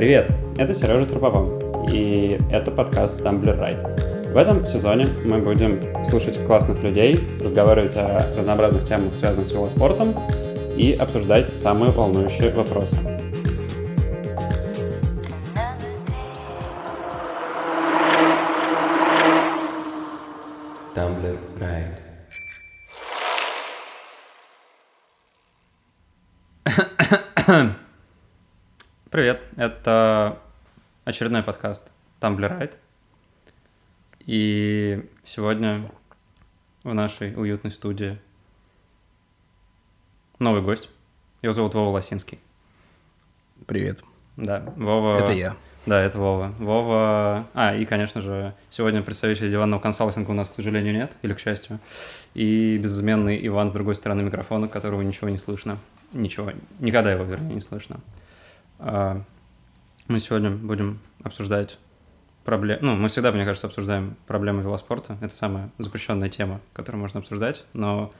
Привет, это Сережа Сарповал, и это подкаст Tumblr Ride. В этом сезоне мы будем слушать классных людей, разговаривать о разнообразных темах, связанных с велоспортом, и обсуждать самые волнующие вопросы. Tumblr Ride. Привет, это очередной подкаст Tumblr. И сегодня в нашей уютной студии новый гость. Его зовут Вова Лосинский. Привет. Да, Вова... Это я. Да, это Вова. Вова... А, и, конечно же, сегодня представителя диванного консалтинга у нас, к сожалению, нет, или к счастью. И безыменный Иван с другой стороны микрофона, которого ничего не слышно. Ничего. Никогда его, вернее, не слышно. А, Мы сегодня будем обсуждать проблемы... Ну, мы всегда, мне кажется, обсуждаем проблемы велоспорта. Это самая запрещенная тема, которую можно обсуждать. Но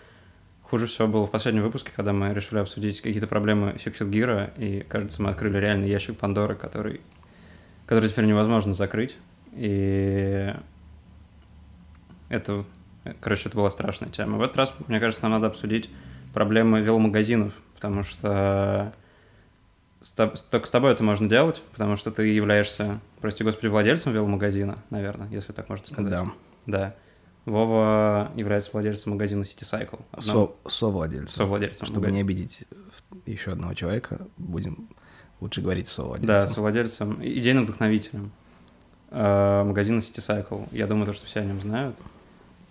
хуже всего было в последнем выпуске, когда мы решили обсудить какие-то проблемы Fixed Gear, и, кажется, мы открыли реальный ящик Пандоры, который, который теперь невозможно закрыть. И это, короче, это была страшная тема. В этот раз, мне кажется, нам надо обсудить проблемы веломагазинов, потому что с только с тобой это можно делать, потому что ты являешься, прости господи, владельцем веломагазина, наверное, если так можно сказать. Да. Да. Вова является владельцем магазина City Cycle. одного- Со, совладельцем. совладельцем. Чтобы магазина. не обидеть еще одного человека, будем лучше говорить Да, совладельцем. совладельцем, идейным вдохновителем э, магазина City Cycle. Я думаю, то, что все о нем знают.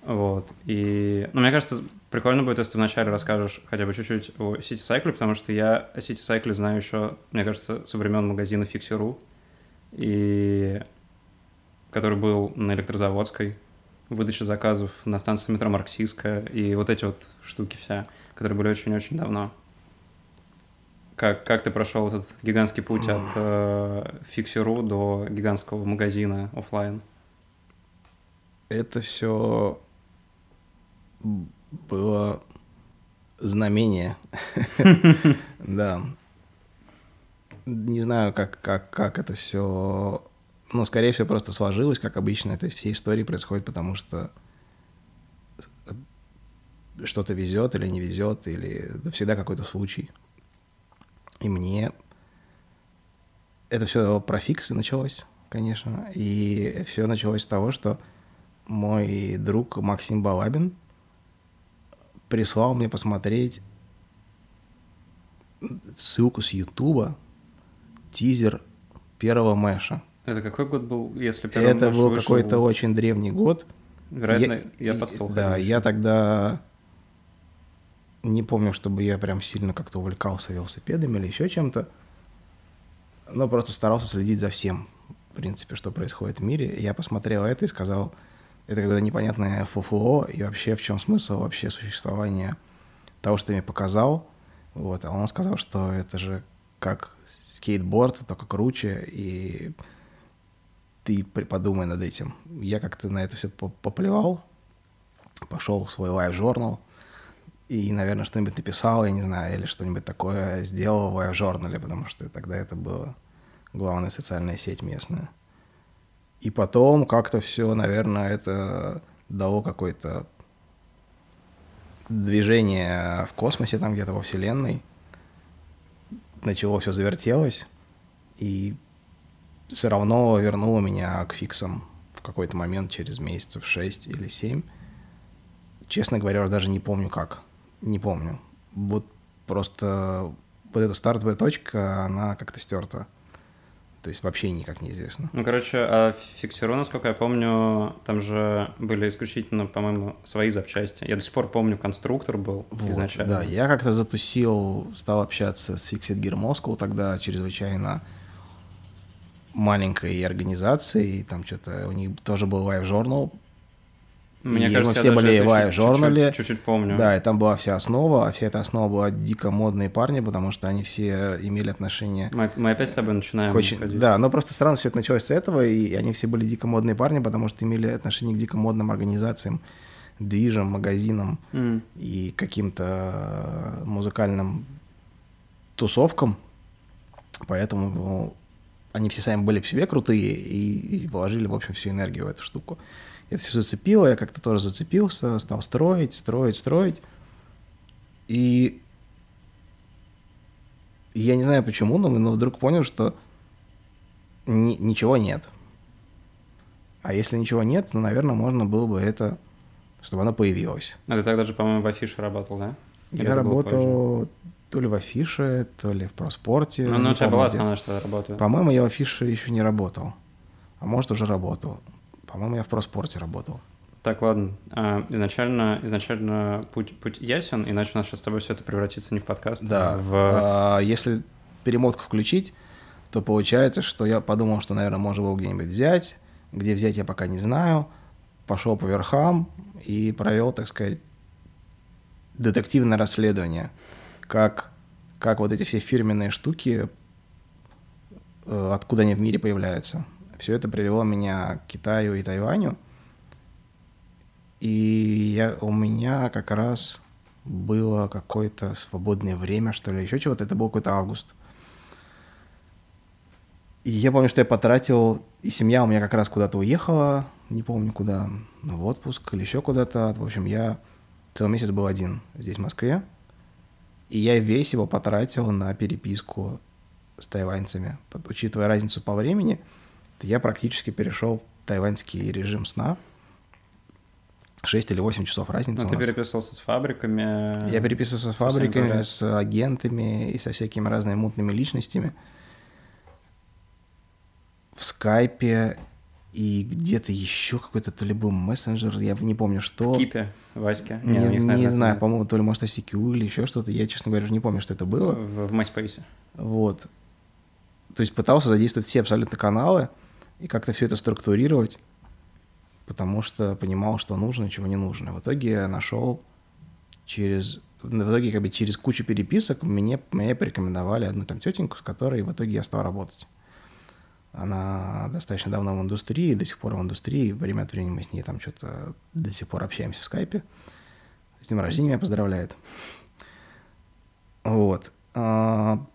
Вот. И, ну, мне кажется, прикольно будет, если ты вначале расскажешь хотя бы чуть-чуть о City Cycle, потому что я о City Cycle знаю еще, мне кажется, со времен магазина Fixie.ru, и который был на электрозаводской, выдача заказов на станции метро Марксистская, и вот эти вот штуки вся, которые были очень-очень давно. Как, как ты прошел этот гигантский путь от э, Fixie.ru до гигантского магазина оффлайн? Это все было знамение. Да. Не знаю, как, как, как это все... Ну, скорее всего, просто сложилось, как обычно. Это все истории происходят, потому что что-то везет или не везет, или да, всегда какой-то случай. И мне это все про фиксы началось, конечно. И все началось с того, что мой друг Максим Балабин прислал мне посмотреть ссылку с Ютуба, тизер первого Мэша. Это какой год был, если первый Это Мэш был вышел? какой-то очень древний год. Вероятно, я, и- подслушал. Да, я тогда не помню, чтобы я прям сильно как-то увлекался велосипедами или еще чем-то. Но просто старался следить за всем, в принципе, что происходит в мире. Я посмотрел это и сказал, это какое-то непонятное фуфло, и вообще в чем смысл вообще существования того, что ты мне показал. Вот, а он сказал, что это же как скейтборд, только круче, и ты подумай над этим. Я как-то на это все поплевал, пошел в свой лайв-журнал и, наверное, что-нибудь написал, я не знаю, или что-нибудь такое сделал в лайв-журнале, потому что тогда это была главная социальная сеть местная. И потом как-то все, наверное, это дало какое-то движение в космосе, там где-то во Вселенной. Начало все завертелось, и все равно вернуло меня к фиксам в какой-то момент через месяцев 6 или 7. Честно говоря, даже не помню как. Не помню. Вот просто вот эта стартовая точка, она как-то стерта. То есть вообще никак неизвестно. Ну, короче, а Fixie.ru, насколько я помню, там же были исключительно, по-моему, свои запчасти. Я до сих пор помню, конструктор был Вот, изначально. Да, я как-то затусил, стал общаться с Fixed Gear Moscow тогда чрезвычайно маленькой организацией, там что-то у них тоже был лайв-журнал, Мне И кажется, мы все были в лайв-журнале. чуть-чуть- помню. Да, и там была вся основа, а вся эта основа была дико модные парни, потому что они все имели отношение Мы, мы опять с тобой начинаем к очень... ходить. Да, но просто странно все это началось с этого, и они все были дико модные парни, потому что имели отношение к дико модным организациям, движам, магазинам М. и каким-то музыкальным тусовкам. Поэтому ну, они все сами были по себе крутые и вложили, в общем, всю энергию в эту штуку. Это все зацепило, я как-то тоже зацепился, стал строить, строить, строить. И я не знаю почему, но, но вдруг понял, что ни, ничего нет. А если ничего нет, то, наверное, можно было бы это, чтобы оно появилось. А ты тогда же, по-моему, в афише работал, да? Или я работал то ли в афише, то ли в проспорте. Ну, ну у тебя была основная что работа. По-моему, я в афише еще не работал. А может, уже работал. По-моему, я в проспорте работал. Так, ладно. А, изначально, изначально путь, путь ясен, иначе у нас сейчас с тобой все это превратится не в подкаст, да. а в... А, если перемотку включить, то получается, что я подумал, что, наверное, можно было где-нибудь взять. Где взять, я пока не знаю. Пошел по верхам и провел, так сказать, детективное расследование. Как, как вот эти все фирменные штуки, э, откуда они в мире появляются. Все это привело меня к Китаю и Тайваню. И я, у меня как раз было какое-то свободное время, что ли, еще чего-то. Это был какой-то август. И я помню, что я потратил, и семья у меня как раз куда-то уехала, не помню куда, в отпуск или еще куда-то. В общем, я целый месяц был один здесь, в Москве. И я весь его потратил на переписку с тайваньцами. Учитывая разницу по времени, я практически перешел в тайваньский режим сна. 6 или 8 часов разницы. Ну, ты переписывался с фабриками? Я переписывался с фабриками, с агентами и со всякими разными мутными личностями в скайпе и где-то еще какой-то то ли был мессенджер, я не помню что. В Кипе, Ваське? Не, не, не знаю, по-моему, то ли, может, ICQ или еще что-то. Я, честно говоря, уже не помню, что это было. В, в MySpace. Вот. То есть пытался задействовать все абсолютно каналы и как-то все это структурировать, потому что понимал, что нужно и чего не нужно. В итоге я нашел через... В итоге как бы через кучу переписок мне, мне порекомендовали одну там тетеньку, с которой в итоге я стал работать. Она достаточно давно в индустрии, до сих пор в индустрии. Время от времени мы с ней там что-то до сих пор общаемся в скайпе. С днем рождения меня поздравляет. Вот. А,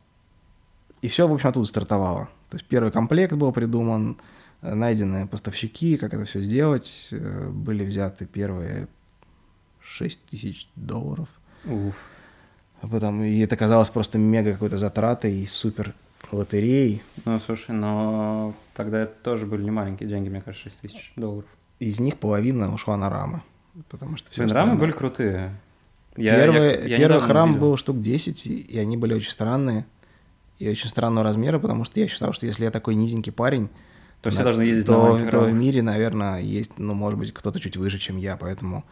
и все, в общем, оттуда стартовало. То есть первый комплект был придуман, найдены поставщики, как это все сделать. Э, были взяты первые 6 тысяч долларов. Уф. А потом, и это казалось просто мега какой-то затратой и супер лотерей. Ну, слушай, но тогда это тоже были не маленькие деньги, мне кажется, 6 тысяч долларов. Из них половина ушла на рамы. Потому что все Блин, рамы были крутые. Я, первый я, я первый храм был штук 10, и они были очень странные. И очень странного размера, потому что я считал, что если я такой низенький парень, то, все должны ездить то, на то в мире, наверное, есть, ну, может быть, кто-то чуть выше, чем я, поэтому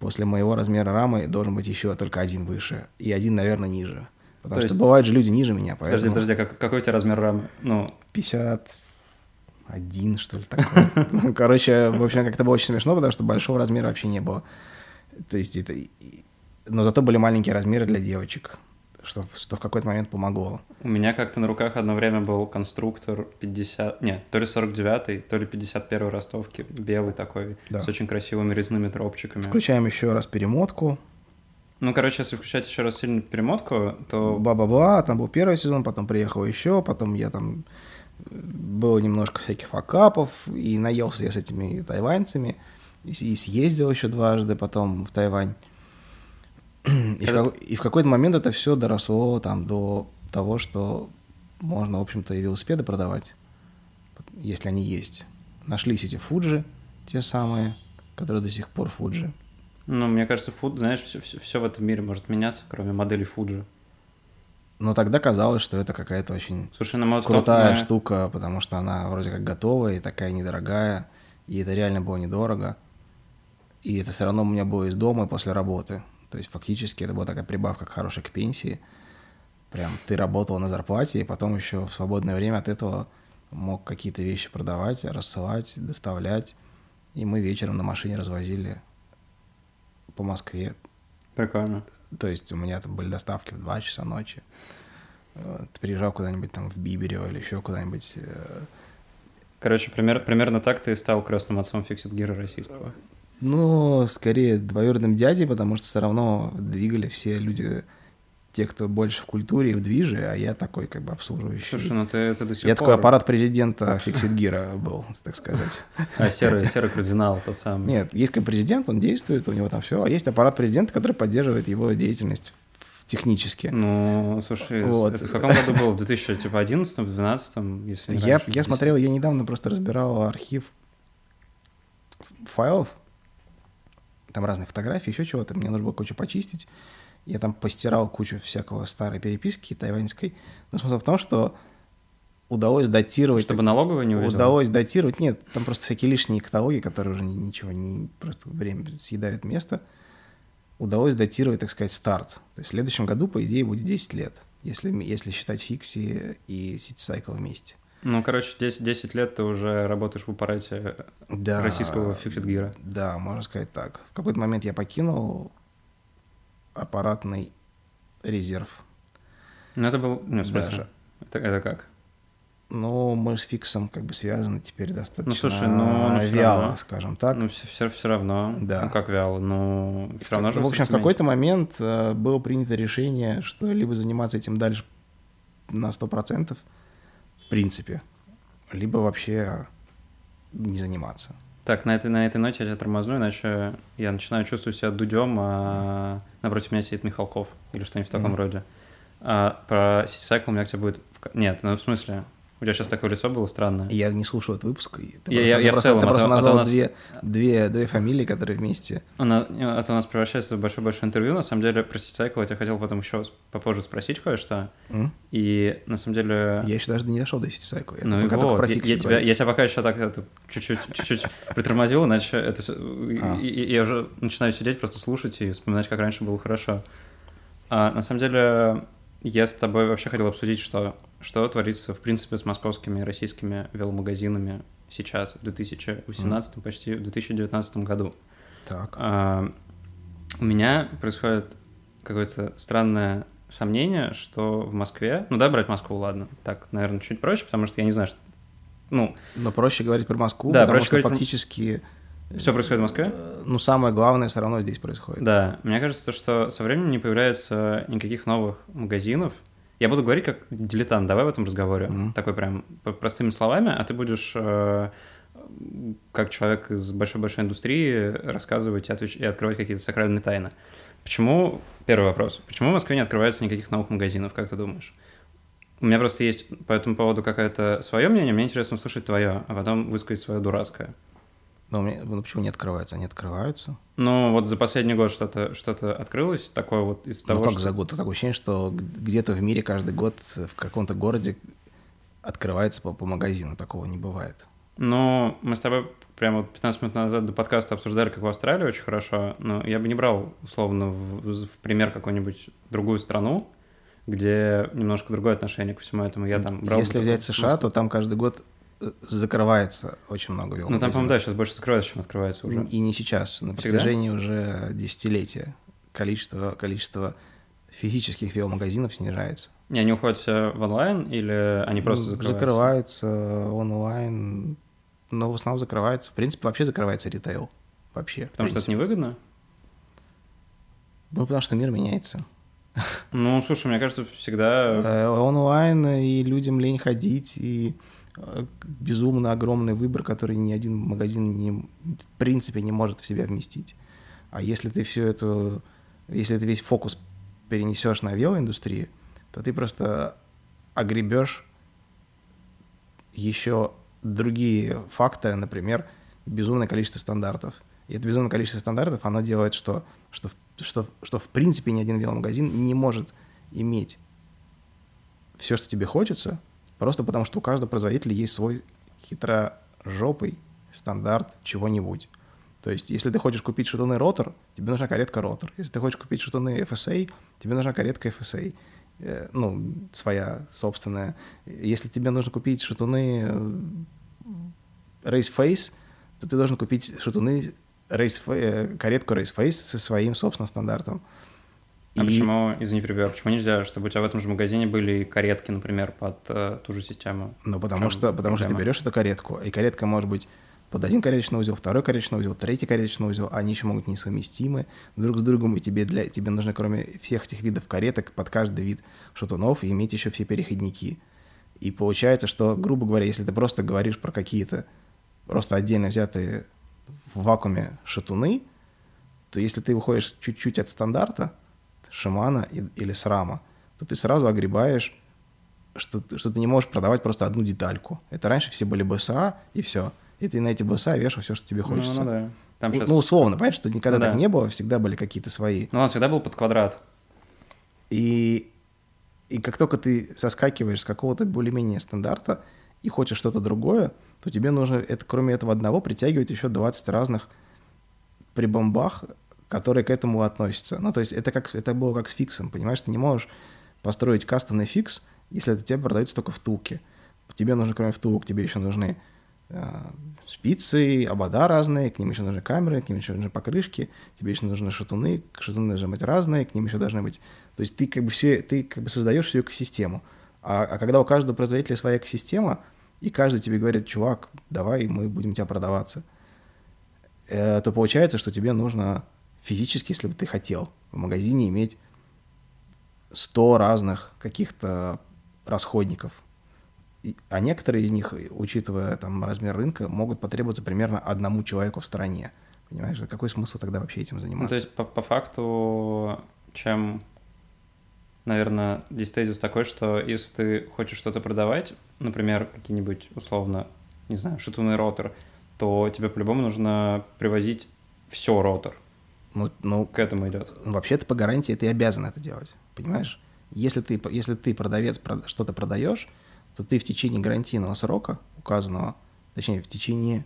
после моего размера рамы должен быть еще только один выше, и один, наверное, ниже. Потому То что есть... бывают же люди ниже меня, поэтому... Подожди, подожди, как, какой у тебя размер рамы? Ну... 51, что ли, такое. Ну, короче, в общем, как-то было очень смешно, потому что большого размера вообще не было. То есть это... Но зато были маленькие размеры для девочек, что, что в какой-то момент помогло. У меня как-то на руках одно время был конструктор 50... Нет, то ли 49-й, то ли 51-й ростовки, белый такой, да. с очень красивыми резными тропчиками. Включаем еще раз перемотку. Ну, короче, если включать еще раз сильно перемотку, то... Ба-ба-ба, там был первый сезон, потом приехал еще, потом я там... Э, было немножко всяких факапов, и наелся я с этими тайваньцами, и, и съездил еще дважды потом в Тайвань. И, в, и в какой-то момент это все доросло там до того, что можно, в общем-то, и велосипеды продавать, если они есть. Нашлись эти Фуджи, те самые, которые до сих пор Фуджи. Ну, мне кажется, фуд, знаешь, все, все, все в этом мире может меняться, кроме модели Фуджи. Но тогда казалось, что это какая-то очень Слушай, на крутая мы... штука, потому что она вроде как готовая и такая недорогая, и это реально было недорого. И это все равно у меня было из дома и после работы. То есть фактически это была такая прибавка хорошая к пенсии. Прям ты работал на зарплате, и потом еще в свободное время от этого мог какие-то вещи продавать, рассылать, доставлять. И мы вечером на машине развозили по Москве. Прикольно. То есть у меня там были доставки в 2 часа ночи. Ты приезжал куда-нибудь там в Биберево или еще куда-нибудь. Э, Короче, пример, примерно так ты стал крестным отцом фиксит гира российского. Ну, скорее двоюродным дядей, потому что все равно двигали все люди те, кто больше в культуре и в движе, а я такой как бы обслуживающий. Слушай, ну ты, ты до сих я пор... такой аппарат президента Фиксит Гира был, так сказать. А серый, серый кардинал, тот самый. Нет, есть как президент, он действует, у него там все, а есть аппарат президента, который поддерживает его деятельность технически. Ну, слушай, вот. это в каком году было? В 2011-2012, если не Я, я смотрел, я недавно просто разбирал архив файлов, там разные фотографии, еще чего-то, мне нужно было кучу почистить. Я там постирал кучу всякого старой переписки тайваньской. Но смысл в том, что удалось датировать... Чтобы налоговые не увидела? Удалось датировать. Нет, там просто всякие лишние каталоги, которые уже ничего не... Просто время съедают место. Удалось датировать, так сказать, старт. То есть в следующем году, по идее, будет 10 лет, если, если считать фикси и CityCycle вместе. Ну, короче, 10, 10 лет ты уже работаешь в аппарате да, российского Gear. Да, можно сказать так. В какой-то момент я покинул аппаратный резерв. Ну, это был... Ну, в смысле, Даже. Это, это как? Ну, мы с фиксом как бы связаны теперь достаточно ну, слушай, ну, ну, вяло, равно. скажем так. Ну, все, все, все равно. Да. Ну, как вяло, но все равно же... В общем, в какой-то момент э, было принято решение, что либо заниматься этим дальше на 100%, в принципе, либо вообще не заниматься. Так, на этой, на этой ноте я тебя тормозну, иначе я начинаю чувствовать себя дудем, а напротив меня сидит Михалков или что-нибудь в таком mm-hmm. роде. А про City Cycle у меня к тебе будет... Нет, ну в смысле, у тебя сейчас такое лицо было странное. Я не слушал этот выпуск. Ты я, просто, я, я просто, в целом. Ты а просто то, назвал а нас... две, две, две фамилии, которые вместе. Она, а то у нас превращается в большое-большое интервью. На самом деле, про Cycle я тебя хотел потом еще попозже спросить кое-что. Mm? И на самом деле... Я еще даже не дошел до Cycle. Я ну пока вот, про я, я, тебя, я тебя пока еще так это, чуть-чуть, чуть-чуть притормозил, иначе это все... А. И, и, я уже начинаю сидеть, просто слушать и вспоминать, как раньше было хорошо. А на самом деле, я с тобой вообще хотел обсудить, что, что творится, в принципе, с московскими и российскими веломагазинами сейчас, в 2018, mm. почти в 2019 году. Так. А, у меня происходит какое-то странное сомнение, что в Москве... Ну, да, брать Москву, ладно. Так, наверное, чуть проще, потому что я не знаю, что... Ну... Но проще говорить про Москву, да, потому что говорить... фактически все происходит в Москве? Ну, самое главное все равно здесь происходит. Да, мне кажется, что со временем не появляется никаких новых магазинов. Я буду говорить как дилетант, давай в этом разговоре. Mm-hmm. Такой прям простыми словами, а ты будешь э, как человек из большой-большой индустрии рассказывать и, отвеч... и открывать какие-то сакральные тайны. Почему, первый вопрос, почему в Москве не открывается никаких новых магазинов, как ты думаешь? У меня просто есть по этому поводу какое-то свое мнение, мне интересно услышать твое, а потом высказать свое дурацкое. Но у меня, ну, почему не открываются? Они открываются. Ну, вот за последний год что-то что открылось такое вот из ну, того, Ну, как что... за год? Такое ощущение, что где-то в мире каждый год в каком-то городе открывается по, по магазину. Такого не бывает. Ну, мы с тобой прямо вот 15 минут назад до подкаста обсуждали, как в Австралии очень хорошо, но я бы не брал, условно, в, в пример какую-нибудь другую страну, где немножко другое отношение к всему этому. Я там брал... Если взять США, Москву. то там каждый год закрывается очень много веломагазинов. Ну, там, по-моему, да, сейчас больше закрывается, чем открывается уже. И не сейчас, на протяжении уже десятилетия количество, количество физических веломагазинов снижается. И они уходят все в онлайн или они просто закрываются? Закрываются онлайн, но в основном закрывается. В принципе, вообще закрывается ритейл. Вообще. Потому что это невыгодно? Ну, потому что мир меняется. Ну, слушай, мне кажется, всегда... Э, онлайн, и людям лень ходить, и безумно огромный выбор, который ни один магазин не, в принципе не может в себя вместить. А если ты все это, если ты весь фокус перенесешь на велоиндустрию, то ты просто огребешь еще другие факторы, например, безумное количество стандартов. И это безумное количество стандартов, оно делает, что, что, что, что в принципе ни один веломагазин не может иметь все, что тебе хочется, Просто потому, что у каждого производителя есть свой хитрожопый стандарт чего-нибудь. То есть, если ты хочешь купить шатуны ротор, тебе нужна каретка ротор. Если ты хочешь купить шатуны FSA, тебе нужна каретка FSA. Э, ну, своя собственная. Если тебе нужно купить шатуны э, Race Face, то ты должен купить шатуны Race, э, каретку Race Face со своим собственным стандартом. А и... почему, извини, перебью, а почему нельзя, чтобы у тебя в этом же магазине были каретки, например, под э, ту же систему? Ну, потому что, потому что ты берешь эту каретку, и каретка может быть под один кареточный узел, второй кареточный узел, третий кареточный узел, они еще могут несовместимы друг с другом, и тебе, для, тебе нужно, кроме всех этих видов кареток, под каждый вид шатунов, иметь еще все переходники. И получается, что, грубо говоря, если ты просто говоришь про какие-то просто отдельно взятые в вакууме шатуны, то если ты выходишь чуть-чуть от стандарта, шамана или срама, то ты сразу огребаешь, что, что ты не можешь продавать просто одну детальку. Это раньше все были БСА, и все. И ты на эти БСА вешал все, что тебе хочется. Ну, ну да. Там ну, сейчас... ну, условно, понимаешь, что никогда Ну, так да. не было, всегда были какие-то свои. Ну, он всегда был под квадрат. И, и как только ты соскакиваешь с какого-то более-менее стандарта и хочешь что-то другое, то тебе нужно, это, кроме этого одного, притягивать еще 20 разных прибомбах, которые к этому относятся. Ну, то есть это, как, это было как с фиксом, понимаешь? Ты не можешь построить кастомный фикс, если это тебе продается только втулки. Тебе нужно, кроме втулок, тебе еще нужны э, спицы, обода разные, к ним еще нужны камеры, к ним еще нужны покрышки, тебе еще нужны шатуны, шатуны должны быть разные, к ним еще должны быть... То есть ты как бы, все, ты как бы создаешь всю экосистему. А, а когда у каждого производителя своя экосистема, и каждый тебе говорит, чувак, давай мы будем тебя продаваться, э, то получается, что тебе нужно физически, если бы ты хотел в магазине иметь 100 разных каких-то расходников. А некоторые из них, учитывая там размер рынка, могут потребоваться примерно одному человеку в стране. Понимаешь, какой смысл тогда вообще этим заниматься? Ну, то есть, по, по факту, чем, наверное, здесь тезис такой, что если ты хочешь что-то продавать, например, какие-нибудь, условно, не знаю, шатунный ротор, то тебе по-любому нужно привозить все ротор. Ну, ну, К этому идет. вообще-то по гарантии ты обязан это делать, понимаешь? Если ты, если ты продавец прода- что-то продаешь, то ты в течение гарантийного срока указанного, точнее, в течение,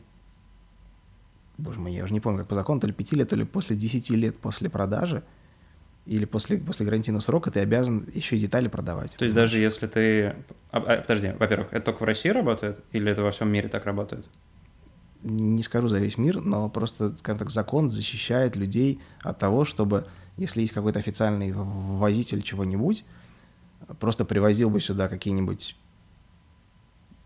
боже мой, я уже не помню, как по закону, то ли 5 лет, то ли после 10 лет после продажи, или после, после гарантийного срока ты обязан еще и детали продавать. То есть даже если ты... а, а, подожди, во-первых, это только в России работает или это во всем мире так работает? Не скажу за весь мир, но просто, скажем так, закон защищает людей от того, чтобы, если есть какой-то официальный в- ввозитель чего-нибудь, просто привозил бы сюда какие-нибудь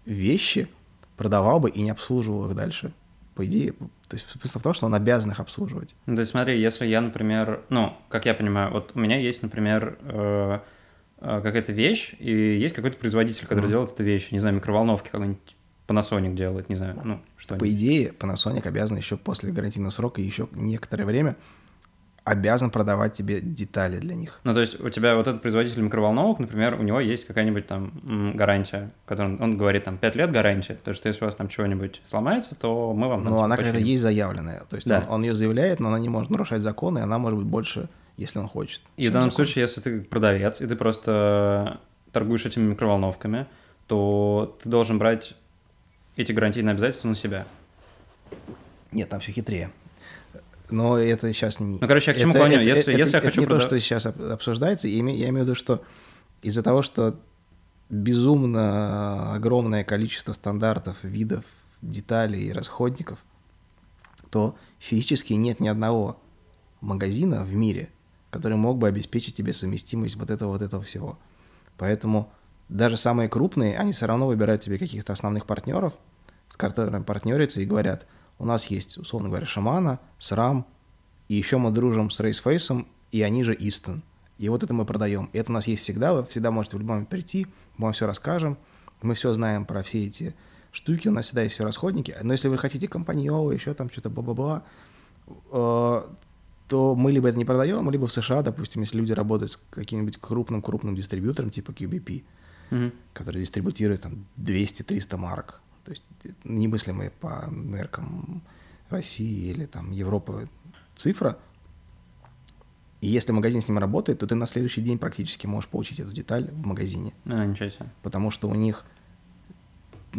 вещи, продавал бы и не обслуживал их дальше. По идее, то есть смысл в том, что он обязан их обслуживать. Ну, то есть смотри, если я, например, ну, как я понимаю, вот у меня есть, например, э, э, какая-то вещь, и есть какой-то производитель, который Мгм. делает эту вещь, не знаю, микроволновки какой-нибудь Panasonic делает, не знаю, ну, что По идее, Panasonic обязан еще после гарантийного срока еще некоторое время обязан продавать тебе детали для них. Ну, то есть у тебя вот этот производитель микроволновок, например, у него есть какая-нибудь там гарантия, которую он, он говорит там 5 лет гарантия, то что если у вас там чего-нибудь сломается, то мы вам там, Но типа, она какая-то починим. есть заявленная. То есть Да. он, он ее заявляет, но она не может нарушать законы, и она может быть больше, если он хочет. И в данном закон. случае, если ты продавец, и ты просто торгуешь этими микроволновками, то ты должен брать эти гарантийные обязательства на себя. Нет, там все хитрее. Но это сейчас не... Ну, короче, я к чему это, клоню? это- Если- это- если я это хочу не то, прода- что сейчас об- обсуждается. Я име- я имею в виду, что из-за того, что безумно огромное количество стандартов, видов, деталей и расходников, то физически нет ни одного магазина в мире, который мог бы обеспечить тебе совместимость вот этого вот этого всего. Поэтому даже самые крупные, они все равно выбирают себе каких-то основных партнеров, с которыми партнерятся и говорят, у нас есть, условно говоря, Шамана, Срам, и еще мы дружим с Рейсфейсом, и они же Истон. И вот это мы продаем. И это у нас есть всегда, вы всегда можете в любой момент прийти, мы вам все расскажем, мы все знаем про все эти штуки, у нас всегда есть все расходники. Но если вы хотите компаньола, еще там что-то бла-бла-бла, э, то мы либо это не продаем, либо в США, допустим, если люди работают с каким-нибудь крупным-крупным дистрибьютором, типа QBP, Мгм. который дистрибутирует там 200-300 марок. То есть немыслимые по меркам России или там Европы цифра. И если магазин с ним работает, то ты на следующий день практически можешь получить эту деталь в магазине. А, ничего себе. Потому что у них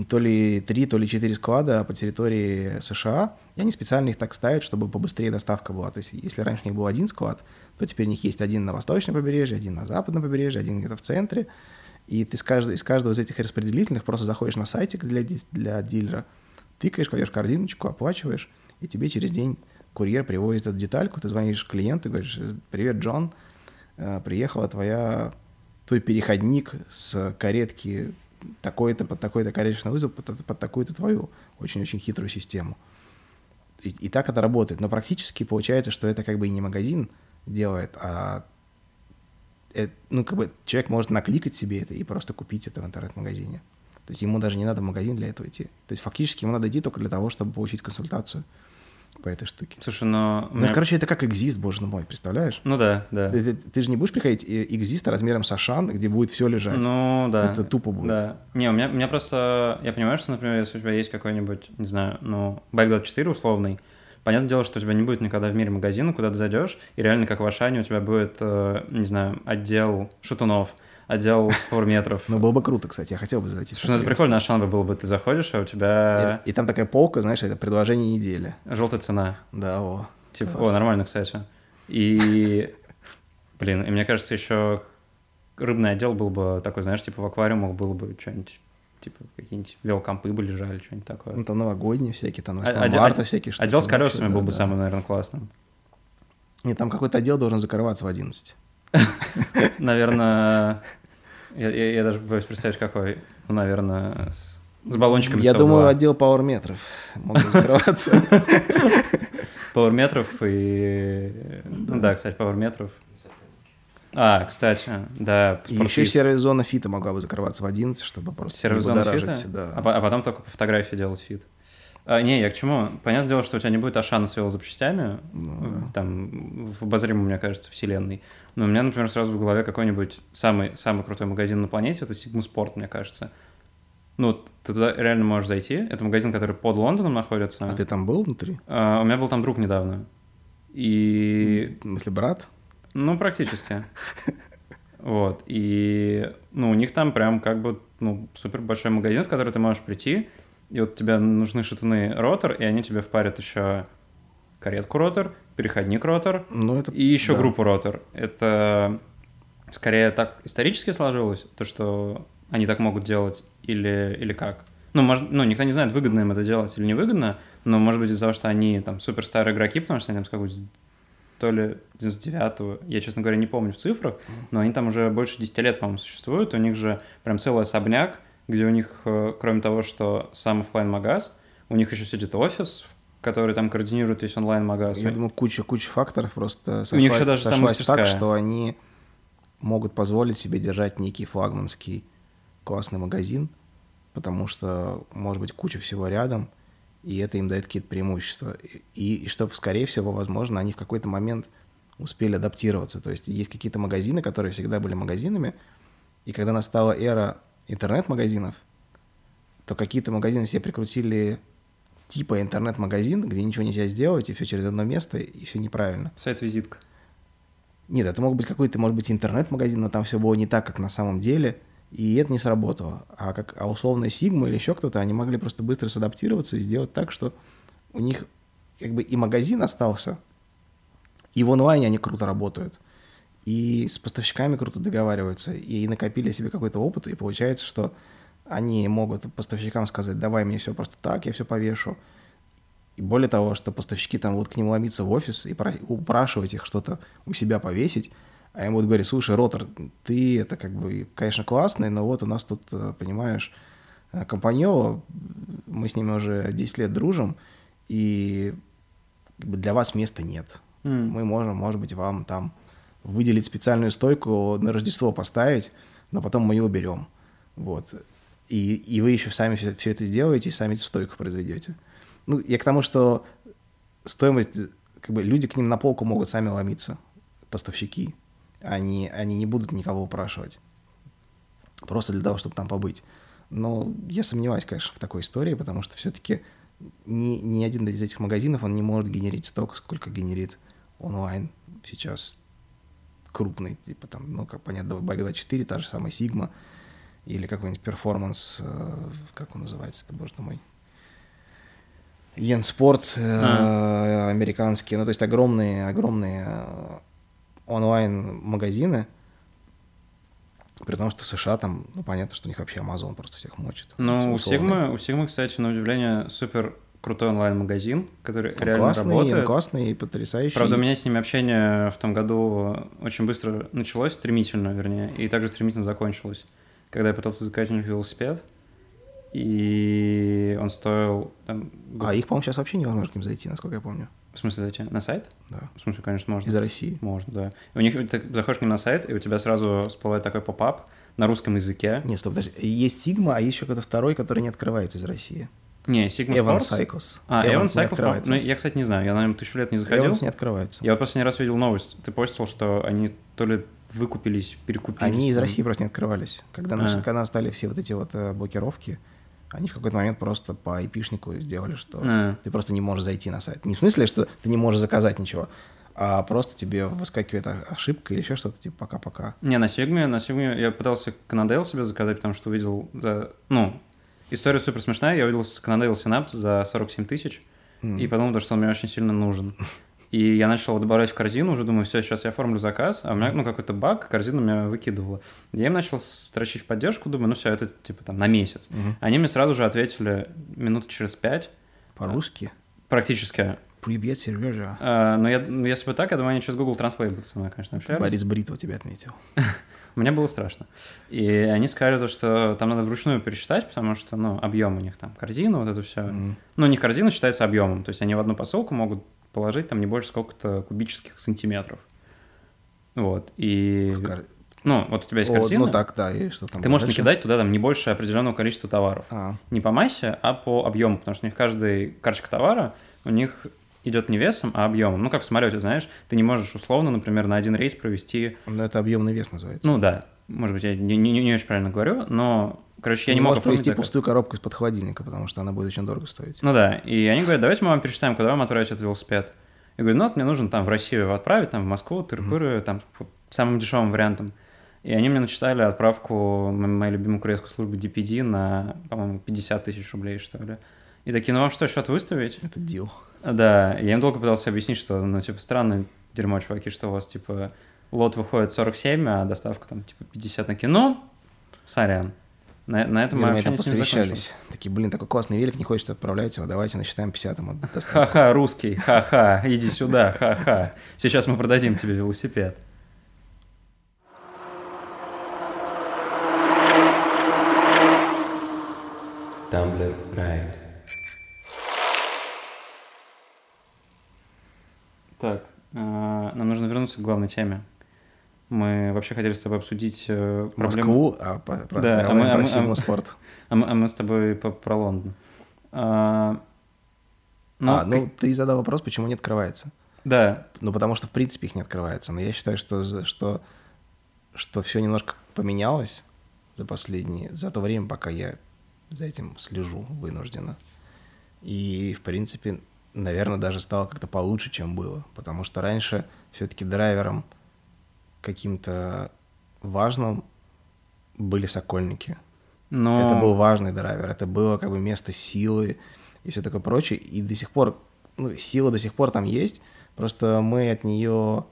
то ли три, то ли четыре склада по территории США, и они специально их так ставят, чтобы побыстрее доставка была. То есть если раньше у них был один склад, то теперь у них есть один на восточном побережье, один на западном побережье, один где-то в центре. И ты с каждого, из каждого из этих распределительных просто заходишь на сайтик для, для дилера, тыкаешь, кладешь корзиночку, оплачиваешь, и тебе через день курьер привозит эту детальку, ты звонишь клиенту и говоришь, привет, Джон, э, приехала твоя, твой переходник с каретки такой-то под такой-то кареточный вызов под, под такую-то твою очень-очень хитрую систему. И, и так это работает. Но практически получается, что это как бы и не магазин делает, а ну, как бы человек может накликать себе это и просто купить это в интернет-магазине. То есть ему даже не надо в магазин для этого идти. То есть фактически ему надо идти только для того, чтобы получить консультацию по этой штуке. Слушай, но... Ну, меня... короче, это как экзист, боже мой, представляешь? Ну да, да. Ты, ты, ты же не будешь приходить экзист размером с Ашан, где будет все лежать. Ну да. Это тупо будет. Да. Не, у меня, у меня просто... Я понимаю, что, например, если у тебя есть какой-нибудь, не знаю, ну, Байк 24 условный, Понятное дело, что у тебя не будет никогда в мире магазина, куда ты зайдешь, и реально, как в Ашане, у тебя будет, э, не знаю, отдел шатунов, отдел пауэрметров. Ну, было бы круто, кстати, я хотел бы зайти. Слушай, ну это прикольно, Ашан бы был бы, ты заходишь, а у тебя... И, и там такая полка, знаешь, это предложение недели. Желтая цена. Да, о. Типа, о, нормально, кстати. И, блин, и мне кажется, еще рыбный отдел был бы такой, знаешь, типа в аквариумах было бы что-нибудь типа какие-нибудь велокомпы бы лежали, что-нибудь такое. Ну, там новогодние всякие, там 8 а, марта всякие штуки. Отдел с колесами был бы да. самым, наверное, классным. Нет, там какой-то отдел должен закрываться в 11. Наверное, я, даже боюсь представить, какой. Ну, наверное, с, баллончиками Я думаю, отдел power meter ов могут закрываться. Power meter ов и... Ну да, кстати, power meter ов. А, кстати, да. И еще сервис зона fit а могла бы закрываться в 11, чтобы просто сервис зона fit а? Да. А, а потом только по фотографии делать fit. А, не, я к чему? Понятное дело, что у тебя не будет Ашана с велозапчастями, ну, да. там, в обозримом, мне кажется, вселенной. Но у меня, например, сразу в голове какой-нибудь самый, самый крутой магазин на планете, это Sigma Sport, мне кажется. Ну, ты туда реально можешь зайти. Это магазин, который под Лондоном находится. А ты там был внутри? А, у меня был там друг недавно. И... В смысле, брат? Ну, практически. Вот. И, ну, у них там прям как бы, ну, супер большой магазин, в который ты можешь прийти, и вот тебе нужны шатуны ротор, и они тебе впарят еще каретку ротор, переходник ротор ну, это... и еще да. группу ротор. Это скорее так исторически сложилось, то, что они так могут делать, или, или как? Ну, может, ну, никто не знает, выгодно им это делать или невыгодно, но, может быть, из-за того, что они там супер старые игроки, потому что они там с какой-то то ли 99-го, я, честно говоря, не помню в цифрах, но они там уже больше 10 лет, по-моему, существуют, у них же прям целый особняк, где у них, э, кроме того, что сам офлайн магаз у них еще сидит офис, который там координирует весь онлайн-магаз. Я думаю, куча-куча факторов просто сошлась, у них еще даже сошлась там так, что они могут позволить себе держать некий флагманский классный магазин, потому что, может быть, куча всего рядом – и это им дает какие-то преимущества. И, и что, скорее всего, возможно, они в какой-то момент успели адаптироваться. То есть есть какие-то магазины, которые всегда были магазинами, и когда настала эра интернет-магазинов, то какие-то магазины себе прикрутили типа интернет-магазин, где ничего нельзя сделать, и все через одно место, и все неправильно. Сайт-визитка. Нет, это мог быть какой-то, может быть, интернет-магазин, но там все было не так, как на самом деле – и это не сработало. А, как, а условно Сигма или еще кто-то, они могли просто быстро садаптироваться и сделать так, что у них как бы и магазин остался, и в онлайне они круто работают, и с поставщиками круто договариваются, и накопили себе какой-то опыт, и получается, что они могут поставщикам сказать, давай мне все просто так, я все повешу. И более того, что поставщики там будут к ним ломиться в офис и упрашивать их что-то у себя повесить, а ему будут говорить, слушай, Ротор, ты это как бы, конечно, классный, но вот у нас тут, э, понимаешь, э, компаньола, мы с ними уже 10 лет дружим, и как бы для вас места нет. Mm. Мы можем, может быть, вам там выделить специальную стойку на Рождество поставить, но потом мы ее уберем. Вот. И, и вы еще сами все, все это сделаете и сами эту стойку произведете. Ну, я к тому, что стоимость, как бы люди к ним на полку могут сами ломиться, поставщики они, они не будут никого упрашивать. Просто для того, чтобы там побыть. Но я сомневаюсь, конечно, в такой истории, потому что все-таки ни, ни один из этих магазинов, он не может генерить столько, сколько генерит онлайн сейчас крупный, типа там, ну, как понятно, Bike24, та же самая Sigma, или какой-нибудь перформанс, э, как он называется, это, боже мой, Янспорт э, а. американский, ну, то есть огромные, огромные э, онлайн-магазины, при том, что США там, ну, понятно, что у них вообще Amazon просто всех мочит. Ну, у Sigma, у Sigma, кстати, на удивление, супер крутой онлайн-магазин, который он реально классный, работает. Он классный и потрясающий. Правда, у меня с ними общение в том году очень быстро началось, стремительно, вернее, и также стремительно закончилось. Когда я пытался заказать у них велосипед, и он стоил... Там, А их, по-моему, сейчас вообще невозможно к ним зайти, насколько я помню. В смысле зайти? На сайт? Да. В смысле, конечно, можно. Из России. Можно, да. И у них ты заходишь к ним на сайт, и у тебя сразу всплывает такой поп-ап на русском языке. Нет, стоп, подожди. Есть Sigma, а есть еще какой-то второй, который не открывается из России. Не, Sigma Evan Sports. Cycles. А, не Cycles, открывается. ну, я, кстати, не знаю, я на нем тысячу лет не заходил. Evans не открывается. Я вот последний раз видел новость, ты постил, что они то ли выкупились, перекупились. Они из там. России просто не открывались. Когда, А. наши, когда стали все вот эти вот э, блокировки, они в какой-то момент просто по IP-шнику сделали, что А. ты просто не можешь зайти на сайт. Не в смысле, что ты не можешь заказать ничего, а просто тебе выскакивает ошибка или еще что-то, типа пока-пока. Не, на Сигме, на Сигме я пытался Canadale себе заказать, потому что увидел, да, ну, история супер смешная, я увидел Canadale Synapse за 47 тысяч, М. и подумал, что он мне очень сильно нужен. И я начал добавлять в корзину, уже думаю, все, сейчас я оформлю заказ, а у меня, ну, какой-то баг, корзина меня выкидывала. Я им начал строчить в поддержку, думаю, ну все, это типа там на месяц. Мгм. Они мне сразу же ответили минут через пять, По-русски. практически. Привет, Сережа. А, но я, ну, если бы так, я думаю, они через Google Translate будут со мной, конечно, общались. Борис Бритва тебя отметил. Мне было страшно. И они сказали, то, что там надо вручную пересчитать, потому что, ну, объем у них там, корзина, вот это все. М. Ну, не корзина считается объемом, то есть они в одну посылку могут положить там не больше сколько-то кубических сантиметров. Вот, и... В кор- Ну, вот у тебя есть О, корзина, Ну так, да, и что там ты можешь дальше? накидать туда там не больше определенного количества товаров. А, Не по массе, а по объему, потому что у них каждый карточка товара, у них идет не весом, а объемом. Ну, как в самолете, знаешь, ты не можешь условно, например, на один рейс провести ну это объемный вес называется. Ну да, может быть, я не, не- не очень правильно говорю, но, короче, Ты я не мог заказ. пустую коробку из-под холодильника, потому что она будет очень дорого стоить. Ну да, и они говорят, давайте мы вам пересчитаем, куда вам отправить этот велосипед. Я говорю, ну вот мне нужно там в Россию его отправить, там в Москву, тыры там по самым дешевым вариантом. И они мне начитали отправку моей любимой курьерской службы DPD на, по-моему, 50 тысяч рублей, что ли. И такие, ну вам что, счет выставить? Это дил. Да, я им долго пытался объяснить, что, ну, типа, странное дерьмо, чуваки, что у вас, типа, лот выходит 47, а доставка там, типа, 50 на кино. Сорян. На, на этом Мы там посовещались. Такие, блин, такой классный велик, не хочет отправлять его, давайте насчитаем 50 ему. Ха-ха, русский, ха-ха, иди сюда, ха-ха. Сейчас мы продадим тебе велосипед. Tumblr Ride. Так, э, нам нужно вернуться к главной теме. Мы вообще хотели с тобой обсудить э, проблему... Москву, а по- про, Да, а мы- а про мы- Sigma а-. А мы, а мы с тобой по- про Лондон. А, ну, а, ну ты задал вопрос, почему не открывается. Да, Ну, потому что, в принципе, их не открывается. Но я считаю, что, что, что все немножко поменялось за последние, за то время, пока я за этим слежу вынужденно. И, в принципе, наверное, даже стало как-то получше, чем было. Потому что раньше все-таки драйвером каким-то важным были сокольники. но... Это был важный драйвер, это было как бы место силы и все такое прочее. И до сих пор, ну, сила до сих пор там есть, просто мы от нее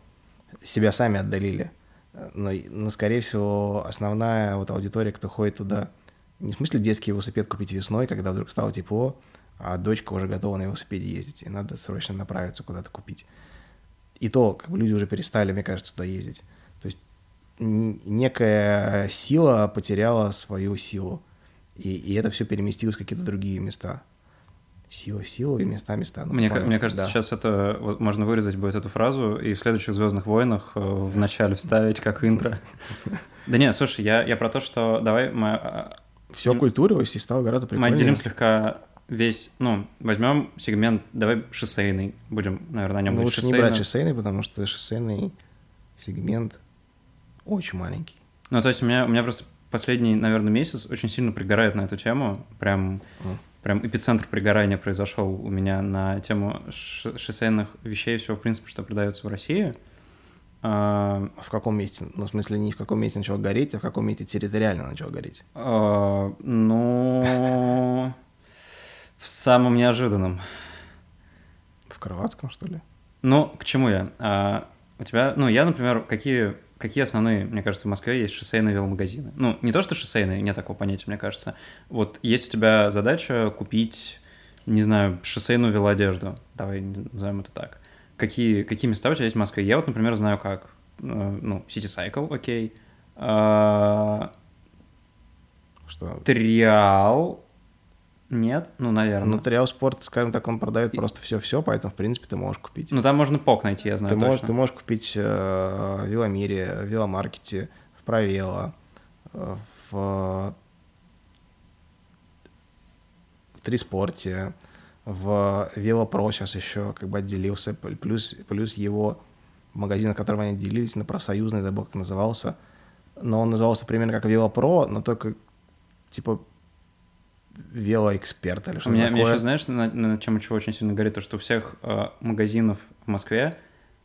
себя сами отдалили. Но, но, скорее всего, основная вот аудитория, кто ходит туда, не в смысле детский велосипед купить весной, когда вдруг стало тепло, а дочка уже готова на велосипеде ездить, и надо срочно направиться куда-то купить. И то, как бы люди уже перестали, мне кажется, туда ездить. Некая сила потеряла свою силу. И, и это все переместилось в какие-то другие места. Сила, сила и места, места. Ну, Мне, понял, мне кажется, да. сейчас это вот можно вырезать будет эту фразу и в следующих Звездных войнах э, в начале вставить как интро. Да нет, слушай, я, я про то, что давай мы, а, Все культурилось и стало гораздо мы прикольнее. отделим слегка весь, ну, возьмем сегмент, давай шоссейный, будем, наверное, на нем Ну, говорить лучше не брать шоссейный. шоссейный, потому что шоссейный сегмент очень маленький. Ну, то есть у меня, у меня просто последний, наверное, месяц очень сильно пригорает на эту тему. Прям, Мгм. прям эпицентр пригорания произошел у меня на тему шоссейных вещей, всего, в принципе, что продается в России. А, А в каком месте? Ну, в смысле, не в каком месте начало гореть, а в каком месте территориально начало гореть. а, ну, в самом неожиданном. В Кроватском, что ли? Ну, к чему я? А, у тебя, ну, я, например, какие, какие основные, мне кажется, в Москве есть шоссейные веломагазины? Ну, не то, что шоссейные, нет такого понятия, мне кажется. Вот есть у тебя задача купить, не знаю, шоссейную велоодежду, давай назовем это так. Какие, какие места у тебя есть в Москве? Я вот, например, знаю как. Э, Ну, City Cycle, окей. А, Что? Триал, Нет? Ну, наверное. Ну, Триал Спорт, скажем так, он продает просто все-все, поэтому, в принципе, ты можешь купить. Ну, там можно ПОК найти, я знаю ты, можешь, точно. ты можешь купить э, в Веломире, в Веломаркете, в Провело, э, в, в Триспорте, в Велопро сейчас еще как бы отделился, плюс, плюс его магазин, от которого они отделились, на профсоюзный, забыл, как назывался. Но он назывался примерно как Велопро, но только типа велоэксперт или У что-то такое. меня еще, знаешь, на, на чем еще очень сильно горит, то, что у всех э, магазинов в Москве,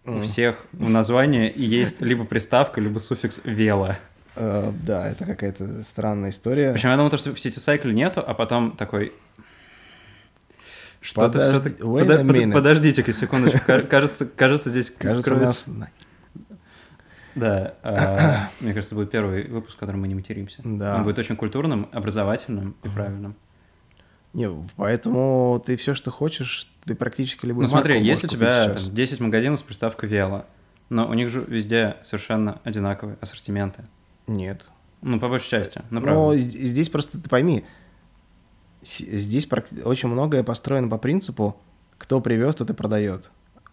у Мгм. всех в названии есть либо приставка, либо суффикс «вело». Э, да, это какая-то странная история. Причем я думал, то, что в City Cycle нету, а потом такой... Что-то Подожди- все-таки... Подождите-ка секундочку. Ка- Кажется, кажется, здесь Кажется, у нас... Да, а, мне кажется, это будет первый выпуск, в котором мы не материмся. Да. Он будет очень культурным, образовательным и правильным. Не, поэтому ты все, что хочешь, ты практически любую Ну смотри, если у тебя там, 10 магазинов с приставкой «Вело», но у них же везде совершенно одинаковые ассортименты. Нет. Ну, по большей части, ну, Но здесь просто, ты пойми, здесь очень многое построено по принципу, кто привез, тот и продает.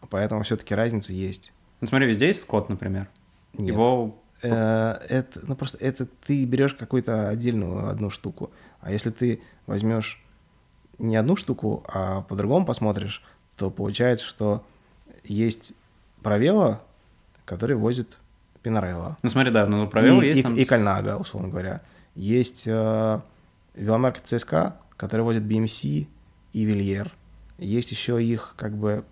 Поэтому все-таки разница есть. Ну, смотри, везде есть Скотт, например. Нет. Его... Э, это, ну просто это ты берешь какую-то отдельную одну штуку. А если ты возьмешь не одну штуку, а по-другому посмотришь, то получается, что есть Провело, который возит Пинарелло. Ну, смотри, да, ну, про «Вело» и, есть и, там... и Кальнага, условно говоря. Есть э, веломаркет ЦСКА, который возит BMC и Вильер. Есть еще их как бы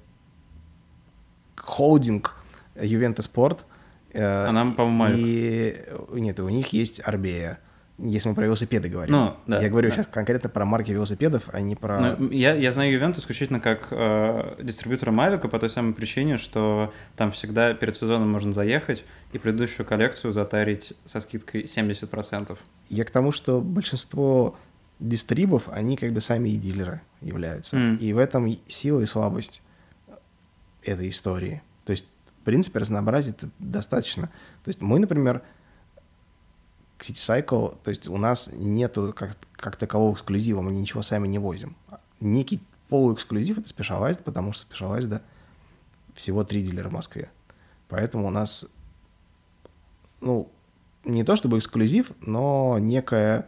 холдинг Ювентус Спорт. Э, А нам, по-моему. И нет, у них есть Арбея. Если мы про велосипеды говорим. Ну, да, Я говорю да. сейчас конкретно про марки велосипедов, а не про... Ну, я, я знаю Ювентус исключительно как э, дистрибьютора Мавика по той самой причине, что там всегда перед сезоном можно заехать и предыдущую коллекцию затарить со скидкой 70%. Я к тому, что большинство дистрибов, они как бы сами и дилеры являются. Мгм. И в этом сила и слабость этой истории. То есть, в принципе, разнообразия достаточно. То есть мы, например, к City Cycle, то есть у нас нету как, как такового эксклюзива, мы ничего сами не возим. Некий полуэксклюзив — это Specialized, потому что Specialized всего три дилера в Москве. Поэтому у нас, ну, не то чтобы эксклюзив, но некое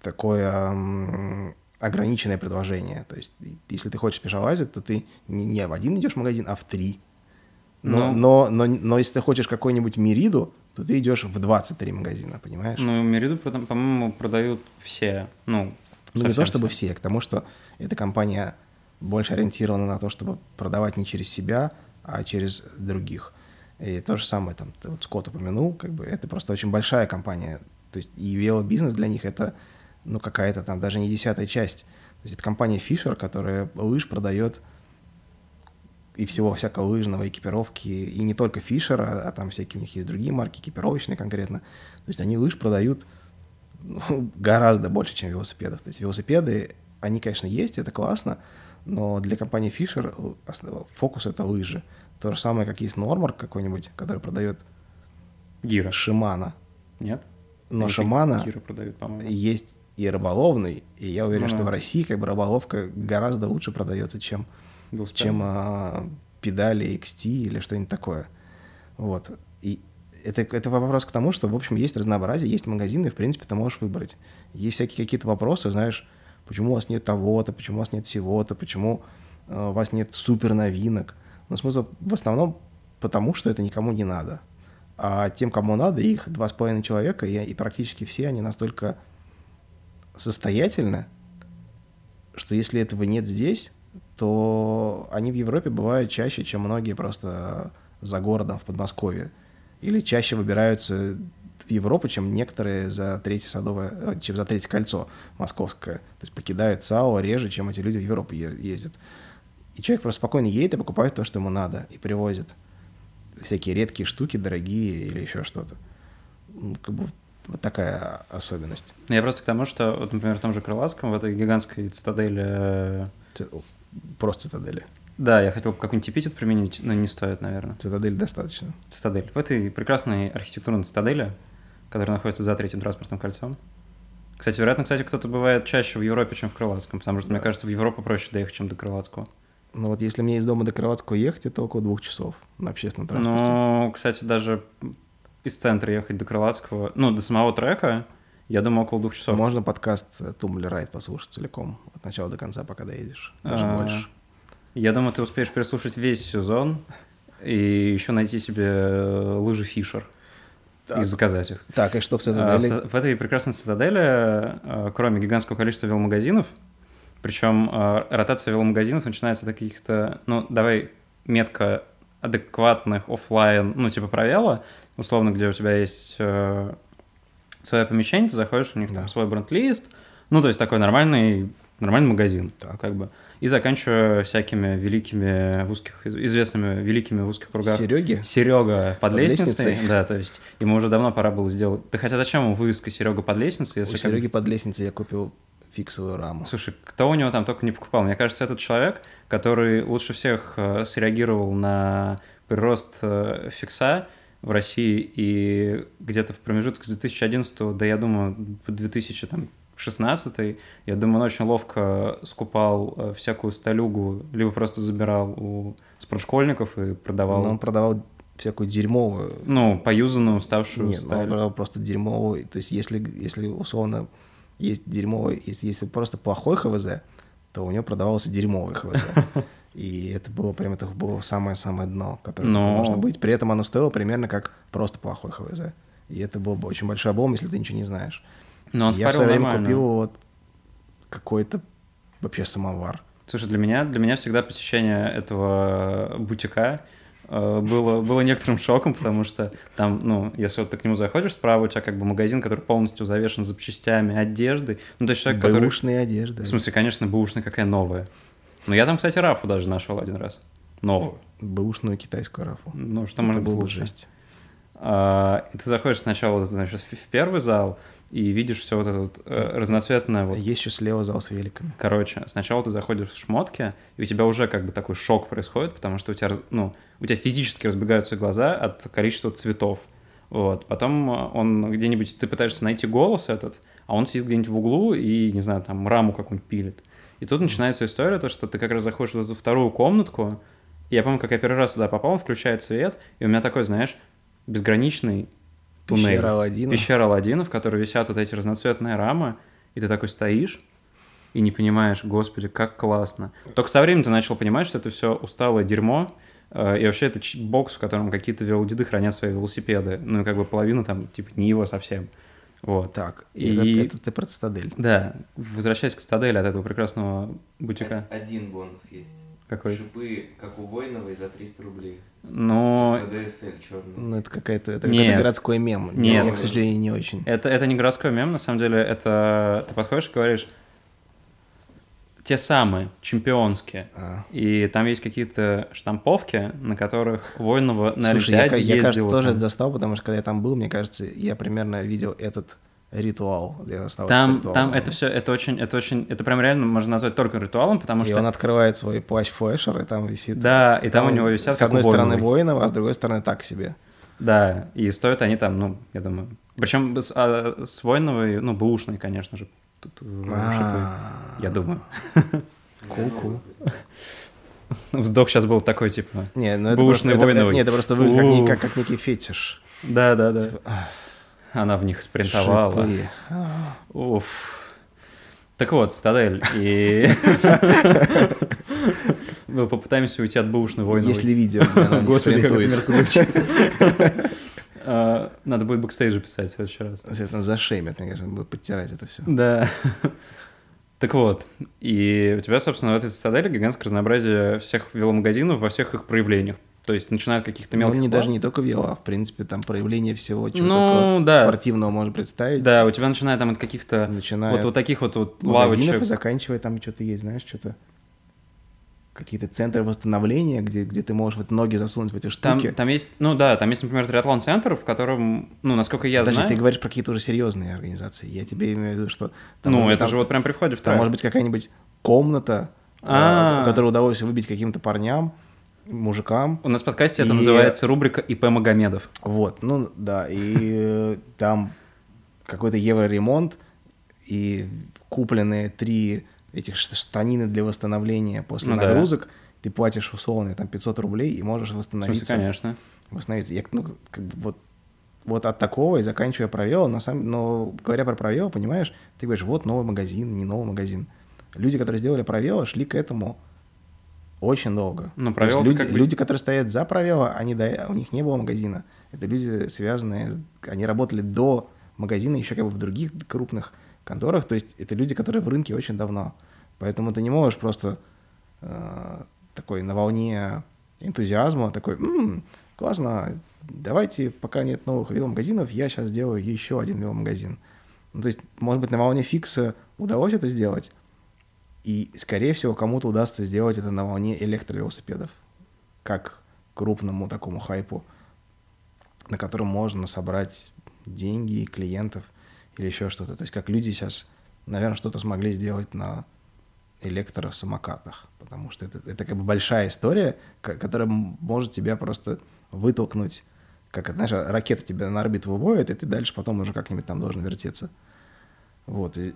такое ограниченное предложение. То есть, если ты хочешь спешалазить, то ты не, в один идешь магазин, а в три. Но, Ну. но, но, но если ты хочешь какую-нибудь Мириду, то ты идешь в 23 магазина, понимаешь? Ну, Мериду, по-моему, продают все. Ну, Ну, не то чтобы все. все, к тому, что эта компания больше ориентирована на то, чтобы продавать не через себя, а через других. И то же самое, там, ты вот Скотт упомянул, как бы это просто очень большая компания. То есть и велобизнес для них это, ну, какая-то там даже не десятая часть. То есть это компания Fisher, которая лыж продает и всего всякого лыжного, экипировки, и не только Fisher, а, а там всякие у них есть другие марки, экипировочные конкретно. То есть они лыж продают ну, гораздо больше, чем велосипедов. То есть велосипеды, они, конечно, есть, это классно, но для компании Fisher основ- фокус это лыжи. То же самое, как есть Нормарк какой-нибудь, который продает Гира. Шимана. Нет? Но Шимана есть и рыболовный, и я уверен, Ну что в России как бы рыболовка гораздо лучше продается, чем, чем а, педали XT или что-нибудь такое. Вот. И это, это вопрос к тому, что, в общем, есть разнообразие, есть магазины, и, в принципе, ты можешь выбрать. Есть всякие какие-то вопросы, знаешь, почему у вас нет того-то, почему у вас нет всего-то, почему э, у вас нет супер новинок. Ну, смысл в основном потому, что это никому не надо. А тем, кому надо, их два с половиной человека, и, и практически все они настолько состоятельны, что если этого нет здесь, то они в Европе бывают чаще, чем многие просто за городом в Подмосковье. Или чаще выбираются в Европу, чем некоторые за третье садовое, э, чем за третье кольцо московское. То есть покидают САО реже, чем эти люди в Европу ездят. И человек просто спокойно едет и покупает то, что ему надо, и привозит всякие редкие штуки, дорогие или еще что-то. Ну, Как бы вот такая особенность. Ну, Я просто к тому, что, вот, например, в том же Крылатском, в этой гигантской цитадели... э, Просто цитадели. Да, я хотел какой-нибудь эпитет применить, но не стоит, наверное. Цитадель достаточно. Цитадель. В этой прекрасной архитектурной цитадели, которая находится за третьим транспортным кольцом, Кстати, вероятно, кстати, кто-то бывает чаще в Европе, чем в Крылатском, потому что, мне кажется, в Европу проще доехать, чем до Крылатского. Ну вот если мне из дома до Крылатского ехать, это около двух часов на общественном транспорте. Ну, кстати, даже из центра ехать до Крылатского, ну, до самого трека, я думаю, около двух часов. Можно подкаст Тумблер Райд послушать целиком, от начала до конца, пока доедешь. Даже А, больше. Я думаю, ты успеешь переслушать весь сезон и еще найти себе э, лыжи Фишер и заказать их. Так, и что в А, В, Цитадели? ц- в этой прекрасной цитадели, э, кроме гигантского количества веломагазинов, причем э, ротация веломагазинов начинается от каких-то, ну, давай метко адекватных оффлайн, ну, типа провела, условно, где у тебя есть э, свое помещение, ты заходишь, у них там Да. свой бренд-лист, ну, то есть такой нормальный, нормальный магазин, Так. как бы, и заканчивая всякими великими в узких, из- известными великими в узких кругах Сереги? Серега под, Под лестницей. лестницей? Да, то есть ему уже давно пора было сделать. Да хотя зачем ему вывеска Серега под лестницей, если У как Сереги под лестницей я купил фиксовую раму. Слушай, кто у него там только не покупал? Мне кажется, этот человек, который лучше всех э, среагировал на прирост э, фикса в России и где-то в промежутке с 2011 до, я думаю, по 2016, я думаю, он очень ловко скупал э, всякую столюгу, либо просто забирал у спортшкольников и продавал, Но он продавал всякую дерьмовую. ну, поюзанную, уставшую Нет, ну, он сталь. продавал просто дерьмовую. То есть если, если условно есть дерьмовый, если, если просто плохой ХВЗ, то у него продавался дерьмовый ХВЗ. И это было прям, это было самое-самое дно, которое Но- можно быть. При этом оно стоило примерно как просто плохой ХВЗ. И это был бы очень большой облом, если ты ничего не знаешь. Но он я в свое время нормально. купил вот какой-то вообще самовар. Слушай, для меня, для меня всегда посещение этого бутика э, было, было некоторым шоком, потому что там, ну, если вот ты к нему заходишь, справа у тебя как бы магазин, который полностью завешен запчастями, одеждой. Ну, то есть человек, который... Одежды. В смысле, конечно, бэушная какая новая. Но я там, кстати, рафу даже нашел один раз. Новую. Бэушную китайскую рафу. Ну, что Это быть было лучше? жесть. А, и ты заходишь сначала вот, значит, в первый зал и видишь все вот это вот э, разноцветное вот Есть еще слева зал с великами. Короче, сначала ты заходишь в шмотки, и у тебя уже как бы такой шок происходит, потому что у тебя, ну, у тебя физически разбегаются глаза от количества цветов. Вот. Потом э, он где-нибудь, ты пытаешься найти голос этот, а он сидит где-нибудь в углу и, не знаю, там раму какую-нибудь пилит. И тут начинается история, то, что ты как раз заходишь в эту вторую комнатку, и я помню, как я первый раз туда попал, включает свет, и у меня такой, знаешь, безграничный туннель. Пещера Аладдина. Пещера Аладдина, в которой висят вот эти разноцветные рамы, и ты такой стоишь и не понимаешь, господи, как классно. Только со временем ты начал понимать, что это все усталое дерьмо, э, и вообще это бокс, в котором какие-то велодеды хранят свои велосипеды. Ну, и как бы половина там, типа, не его совсем. Вот. Так, и, И- это, это ты про цитадель. Да, возвращаясь к стадели от этого прекрасного бутика. Один бонус есть. Какой? Шипы, как у Воиновой, за 300 рублей. Но С ВДСЛ черный. Ну, это какая-то это Нет. какой-то городской мем. Нет. Я, к сожалению, не очень. это, это не городской мем, на самом деле, это ты подходишь и говоришь, те самые, чемпионские. А. И там есть какие-то штамповки, на которых Воинова на Слушай, я, ка- я, кажется, ездила тоже там. это застал, потому что когда я там был, мне кажется, я примерно видел этот ритуал. Я застал Там, ритуал. там это все, это очень, это очень, это прям реально можно назвать только ритуалом, потому И что... он открывает свой плащ флешер, и там висит... Да, и там у него висят С одной стороны воинов, а с другой стороны так себе. Да, и стоят они там, ну, я думаю... Причем с, а, с Воиновой, ну, бэушной, конечно же, тут, э, шипы, А, я думаю. Ку-ку. Вздох сейчас был такой, типа... Не, ну это Бэушный просто, это- Воиновой. нет, это просто выглядит как, как, как некий фетиш. Да, да, да. Типа, Она в них спринтовала. шипы. Уф. Так вот, Стадель, и... Мы попытаемся уйти от бэушной Воиновой. Если видео, Господи, как это мерзко звучит. А, Надо будет бэкстейджи писать в следующий раз. Естественно, зашемят, мне кажется, будут подтирать это все. Да. Так вот, и у тебя, собственно, в этой цитадели гигантское разнообразие всех веломагазинов во всех их проявлениях. То есть, начиная от каких-то Ну, мелких... не, лав- даже не только вела, а в принципе, там проявление всего, чего Ну, да. спортивного можно представить. Да, у тебя начиная там от каких-то Начиная вот, вот таких вот, вот лавочек. и заканчивая там что-то есть, знаешь, что-то какие-то центры восстановления, где, где ты можешь вот ноги засунуть в эти Там, штуки. там есть, ну да, там есть, например, триатлон-центр, в котором, ну, насколько я Подожди, знаю... ты говоришь про какие-то уже серьезные организации. Я тебе имею в виду, что... там ну, это там- же вот прям при входе в Там может быть какая-нибудь комната, А. э, которую удалось выбить каким-то парням, мужикам. У нас в подкасте это называется рубрика ИП Магомедов. Вот, ну да, и э, там какой-то евроремонт, и купленные три этих штанины для восстановления после Ну да. нагрузок, ты платишь условно там 500 рублей и можешь восстановиться. конечно. восстановиться. Я, ну, как бы вот, вот от такого и заканчивая провел, на самом, но говоря про провел, понимаешь, ты говоришь, вот новый магазин, не новый магазин. Люди, которые сделали провел, шли к этому очень долго. Ну, То есть Провел люди, как бы- люди, которые стоят за провела, они до, у них не было магазина. Это люди связанные, они работали до магазина еще как бы в других крупных конторах. То есть это люди, которые в рынке очень давно. Поэтому ты не можешь просто э, такой на волне энтузиазма, такой, «М, классно, давайте, пока нет новых веломагазинов, я сейчас сделаю еще один веломагазин. Ну, то есть, может быть, на волне фикса удалось это сделать, и, скорее всего, кому-то удастся сделать это на волне электровелосипедов, как крупному такому хайпу, на котором можно собрать деньги, клиентов или еще что-то. То есть, как люди сейчас, наверное, что-то смогли сделать на электросамокатах, потому что это, это как бы большая история, ко- которая может тебя просто вытолкнуть, как, знаешь, ракета тебя на орбиту выводит, и ты дальше потом уже как-нибудь там должен вертеться. Вот, и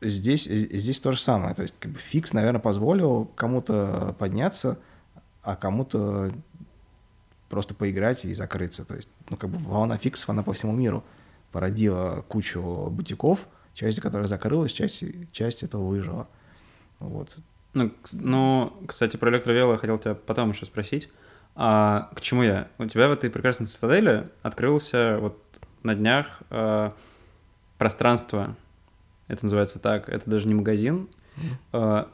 здесь, здесь то же самое, то есть как бы фикс, наверное, позволил кому-то подняться, а кому-то просто поиграть и закрыться. То есть, ну, как бы волна фиксов, она по всему миру породила кучу бутиков, часть которых закрылась, часть, часть этого выжила. Вот. Ну, ну, кстати, про электровело я хотел тебя потом еще спросить. А к чему я? У тебя в этой прекрасной цитадели открылся вот на днях э, пространство, это называется так, это даже не магазин, э,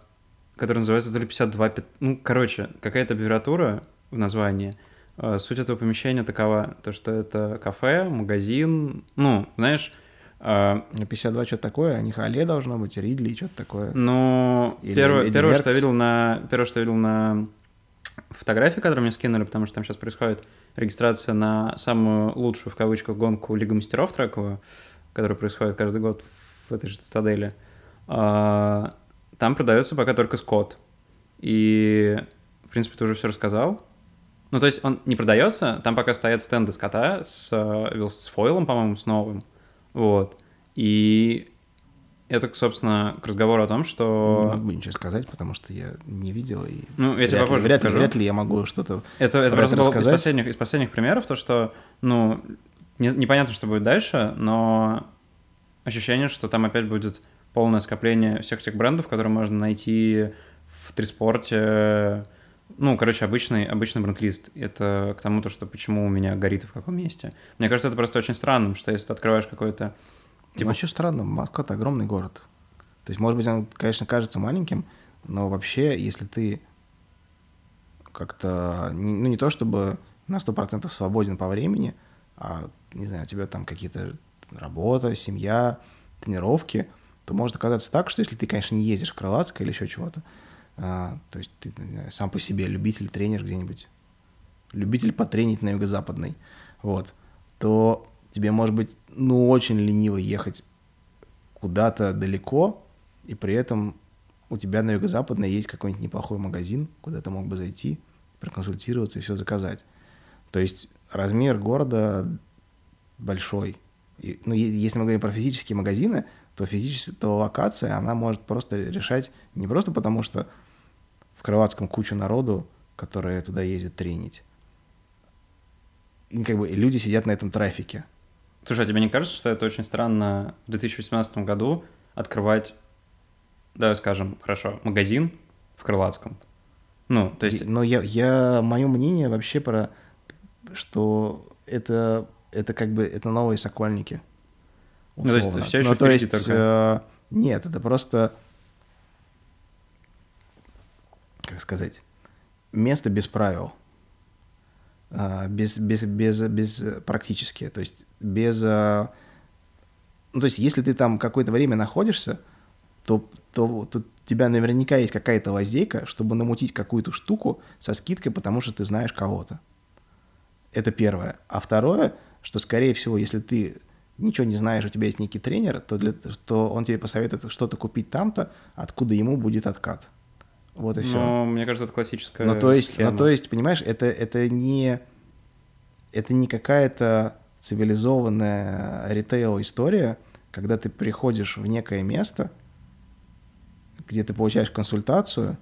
который называется то ли 52... пят- Ну, короче, какая-то аббревиатура в названии. Э, суть этого помещения такова, то, что это кафе, магазин, ну, знаешь, э, На 52 что-то такое, у них Алле должно быть, Ридли, что-то такое. Ну, Или первое, первое, что я видел на первое, что я видел на фотографии, которые мне скинули, потому что там сейчас происходит регистрация на самую лучшую в кавычках гонку Лига мастеров трековую, которая происходит каждый год в этой же цитадели. А, Там продается пока только скот. И, в принципе, ты уже все рассказал. Ну, то есть он не продается, там пока стоят стенды скота с, э, с фойлом, по-моему, с новым. Вот. И это, собственно, к разговору о том, Не что... могу ничего сказать, потому что я не видел и Ну, я тебе попозже вряд, ли, вряд ли я могу что-то... Это, это про просто это было из последних, из последних примеров, то, что, ну, не- непонятно, что будет дальше, но ощущение, что там опять будет полное скопление всех тех брендов, которые можно найти в Триспорте. Ну, короче, обычный, обычный бренд-лист. Это к тому, то, что почему у меня горит в каком месте. Мне кажется, это просто очень странным, что если ты открываешь какой-то... Типа... Вообще странно, Москва — это огромный город. То есть, может быть, он, конечно, кажется маленьким, но вообще, если ты как-то, ну, не то чтобы на 100% свободен по времени, а, не знаю, у тебя там какие-то работа, семья, тренировки, то может оказаться так, что если ты, конечно, не ездишь в Крылатск или еще чего-то, а, то есть ты знаю, сам по себе любитель, тренер где-нибудь, любитель потренить на юго-западной, вот, то тебе может быть, ну, очень лениво ехать куда-то далеко, и при этом у тебя на юго-западной есть какой-нибудь неплохой магазин, куда ты мог бы зайти, проконсультироваться и все заказать. То есть размер города большой. И, ну, если мы говорим про физические магазины, то физическая то локация, она может просто решать не просто потому, что в Крылатском куча народу, которые туда ездят тренить. И как бы люди сидят на этом трафике. Слушай, а тебе не кажется, что это очень странно в 2018 году открывать, да, скажем, хорошо, магазин в Крылатском? Ну, то есть... Но я, я мое мнение вообще про, что это, это как бы, это новые сокольники. Ну, то есть условно. всё ещё Ну, то есть, только. э, нет, это просто, как сказать, место без правил. А, без, без, без, без э, практически, то есть без... э, Ну, то есть если ты там какое-то время находишься, то, то, то у тебя наверняка есть какая-то лазейка, чтобы намутить какую-то штуку со скидкой, потому что ты знаешь кого-то. Это первое. А второе, что, скорее всего, если ты ничего не знаешь, у тебя есть некий тренер, то, для, то он тебе посоветует что-то купить там-то, откуда ему будет откат. Вот и все. Ну, мне кажется, это классическая Ну, то есть, схема. ну, то есть, понимаешь, это, это не, это не какая-то цивилизованная ритейл-история, когда ты приходишь в некое место, где ты получаешь консультацию,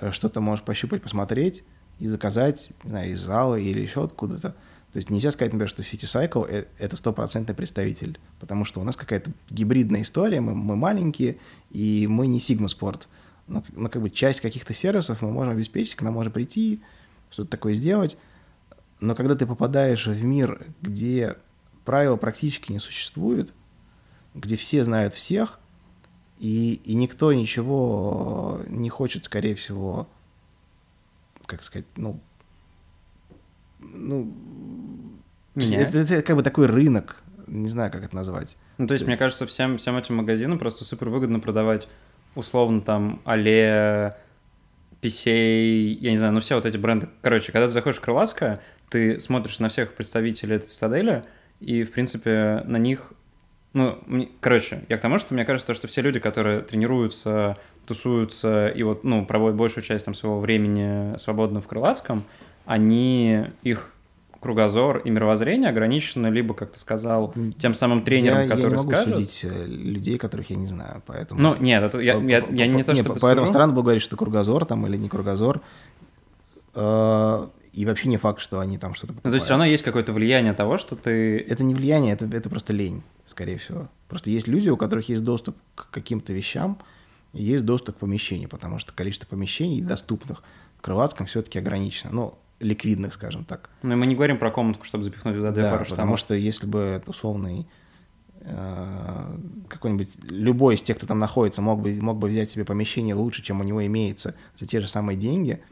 э, что-то можешь пощупать, посмотреть и заказать, не знаю, из зала или еще откуда-то. То есть нельзя сказать, например, что City Cycle э- это стопроцентный представитель, потому что у нас какая-то гибридная история, мы, мы маленькие, и мы не Sigma Sport. Но, но как бы часть каких-то сервисов мы можем обеспечить, к нам можно прийти, что-то такое сделать. Но когда ты попадаешь в мир, где правила практически не существует, где все знают всех, и, и никто ничего не хочет, скорее всего, как сказать, ну, ну, то есть Менять. это, это как бы такой рынок, не знаю, как это назвать. Ну, то есть, мне кажется, всем, всем этим магазинам просто супер выгодно продавать условно там Але, Писей, я не знаю, ну все вот эти бренды. Короче, когда ты заходишь в Крылатское, ты смотришь на всех представителей этой цитадели, и, в принципе, на них... Ну, мне- короче, я к тому, что мне кажется, что все люди, которые тренируются, тусуются и вот, ну, проводят большую часть там своего времени свободно в Крылатском, они, их кругозор и мировоззрение ограничены либо, как ты сказал, тем самым тренером, я, я который не могу скажет. судить э, людей, которых я не знаю, поэтому... Ну, нет, это я, я, я не то, Не, что Поэтому странно было говорить, что кругозор там или не кругозор. Э, И вообще не факт, что они там что-то Ну, то есть все равно есть какое-то влияние того, что ты... Это не влияние, это, это просто лень, скорее всего. Просто есть люди, у которых есть доступ к каким-то вещам, и есть доступ к помещению, потому что количество помещений доступных в Крылатском все-таки ограничено. Ну, ликвидных, скажем так. Ну, и мы не говорим про комнатку, чтобы запихнуть туда две Да, пары потому штанов. что если бы это условный э, какой-нибудь любой из тех, кто там находится, мог бы, мог бы взять себе помещение лучше, чем у него имеется за те же самые деньги,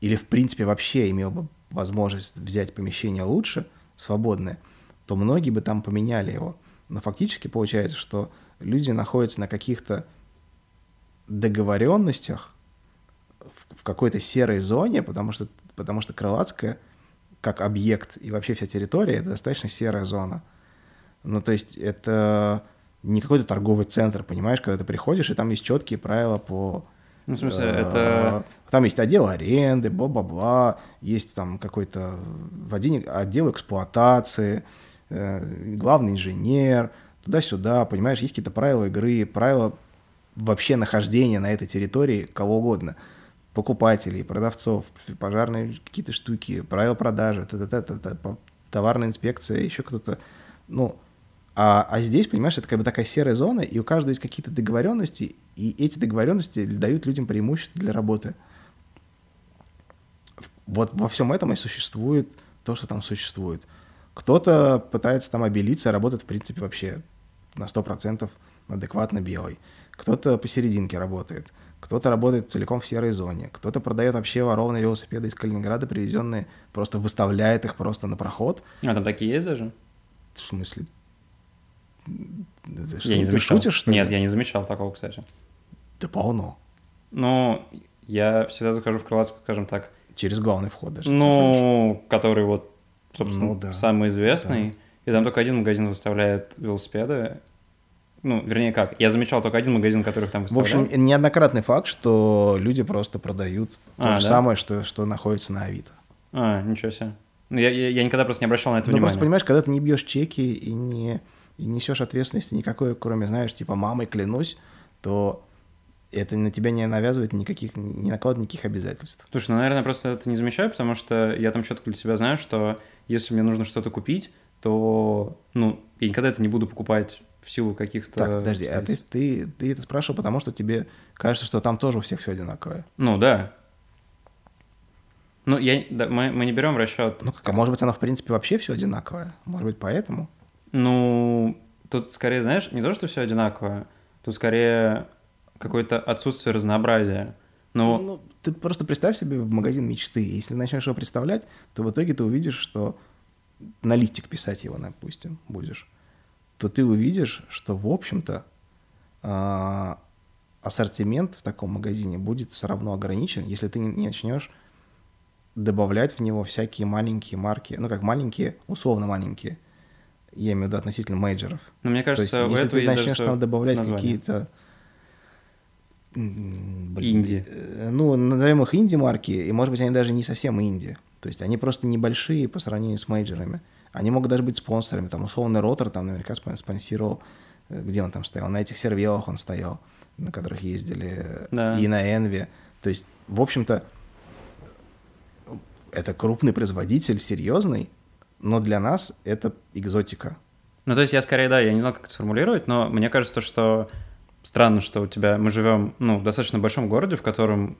или в принципе вообще имел бы возможность взять помещение лучше, свободное, то многие бы там поменяли его. Но фактически получается, что люди находятся на каких-то договоренностях в, в какой-то серой зоне, потому что, потому что Крылатская как объект и вообще вся территория это достаточно серая зона. Ну, то есть это не какой-то торговый центр, понимаешь, когда ты приходишь, и там есть четкие правила по... Ну, в смысле, э, это... Там есть отдел аренды, бла-бла-бла, есть там какой-то отдел, отдел эксплуатации, э, главный инженер, туда-сюда, понимаешь, есть какие-то правила игры, правила вообще нахождения на этой территории кого угодно. Покупателей, продавцов, пожарные какие-то штуки, правила продажи, та-та-та-та-та, по- товарная инспекция, еще кто-то. Ну, а, а здесь, понимаешь, это как бы такая серая зона, и у каждого есть какие-то договоренности, и эти договоренности дают людям преимущество для работы. Вот во всем этом и существует то, что там существует. Кто-то пытается там обелиться, работает, в принципе, вообще на 100% адекватно белый. Кто-то посерединке работает. Кто-то работает целиком в серой зоне. Кто-то продает вообще ворованные велосипеды из Калининграда, привезенные, просто выставляет их просто на проход. А, там такие есть даже? В смысле? Ты что, я не ты замечал. шутишь, что ли? Нет, я не замечал такого, кстати. Да полно. Ну, я всегда захожу в Крылатск, скажем так, Через главный вход даже. ну, который вот, собственно, Ну да. самый известный. И там только один магазин выставляет велосипеды. Ну, вернее, как? Я замечал только один магазин, которых там В выставляют. общем, неоднократный факт, что люди просто продают то А, же да? самое, что, что находится на Авито. А, ничего себе. Ну, я, я, я никогда просто не обращал на это Ну, внимания. просто понимаешь, когда ты не бьешь чеки и не и несешь ответственности никакой, кроме, знаешь, типа мамой клянусь, то это на тебя не навязывает никаких, не накладывает никаких обязательств. Слушай, ну, наверное, просто это не замечаю, потому что я там четко для себя знаю, что если мне нужно что-то купить, то, ну, я никогда это не буду покупать в силу каких-то... Так, подожди, а ты, ты, ты это спрашивал, потому что тебе кажется, что там тоже у всех все одинаковое. Ну, да. Ну, я, да, мы, мы не берем в расчет... Ну, как, а может быть, оно, в принципе, вообще все одинаковое? Может быть, поэтому? Ну, тут скорее, знаешь, не то, что все одинаковое, тут скорее какое-то отсутствие разнообразия. Ну, Ну, ты просто представь себе в магазин мечты. Если начнешь его представлять, то в итоге ты увидишь, что на листик писать его, допустим, будешь, то ты увидишь, что, в общем-то, а, ассортимент в таком магазине будет все равно ограничен, если ты не начнешь добавлять в него всякие маленькие марки, ну, как маленькие, условно маленькие, я имею в виду относительно мейджеров. ну, мне То есть, кажется, если ты начнешь там добавлять какие-то Инди. э, Ну, назовем их инди-марки, и, может быть, они даже не совсем инди. То есть они просто небольшие по сравнению с мейджерами. Они могут даже быть спонсорами. Там условный ротор там наверняка спон- спонсировал, э, где он там стоял. На этих сервелах он стоял, на которых ездили. э, Да. И на Энве. То есть, в общем-то, это крупный производитель, серьезный, но для нас это экзотика. Ну, то есть я скорее, да, я не знал, как это сформулировать, но мне кажется, что странно, что у тебя... Мы живем, ну, в достаточно большом городе, в котором,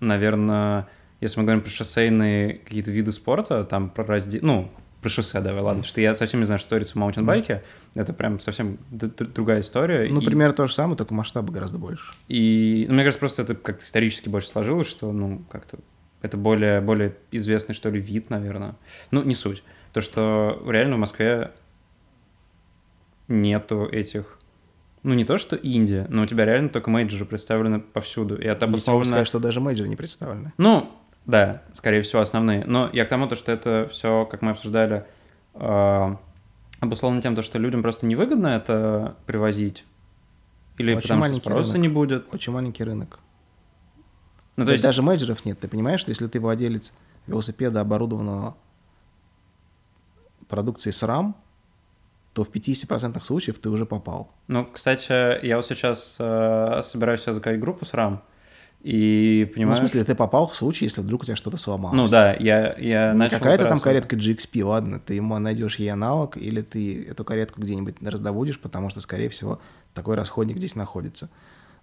наверное, если мы говорим про шоссейные какие-то виды спорта, там про разде... Ну, про шоссе, давай, ладно, что я совсем не знаю, что творится в маунтинбайке, это прям совсем другая история. Ну, И- примерно то же самое, только масштабы гораздо больше. И, ну, мне кажется, просто это как-то исторически больше сложилось, что, ну, как-то это более, более известный, что ли, вид, наверное. Ну, не суть. То, что реально в Москве нету этих... Ну, не то, что Индия, но у тебя реально только мейджоры представлены повсюду. И это Я обусловлено... сказать, что даже мейджоры не представлены. Ну, да, скорее всего, основные. Но я к тому, то, что это все, как мы обсуждали, э, обусловлено тем, то, что людям просто невыгодно это привозить. Или Очень потому что маленький спроса рынок. не будет. Очень маленький рынок. Ну, то есть... Даже мейджоров нет. Ты понимаешь, что если ты владелец велосипеда, оборудованного продукцией SRAM, то в 50% случаев ты уже попал. Ну, кстати, я вот сейчас э, собираюсь себе заказать группу с И Ну, понимаю... в смысле, ты попал в случае, если вдруг у тебя что-то сломалось. Ну да, я, я Не начал... какая-то как там каретка GXP, ладно, ты ему найдешь ей аналог, или ты эту каретку где-нибудь раздобудешь, потому что, скорее всего, такой расходник здесь находится.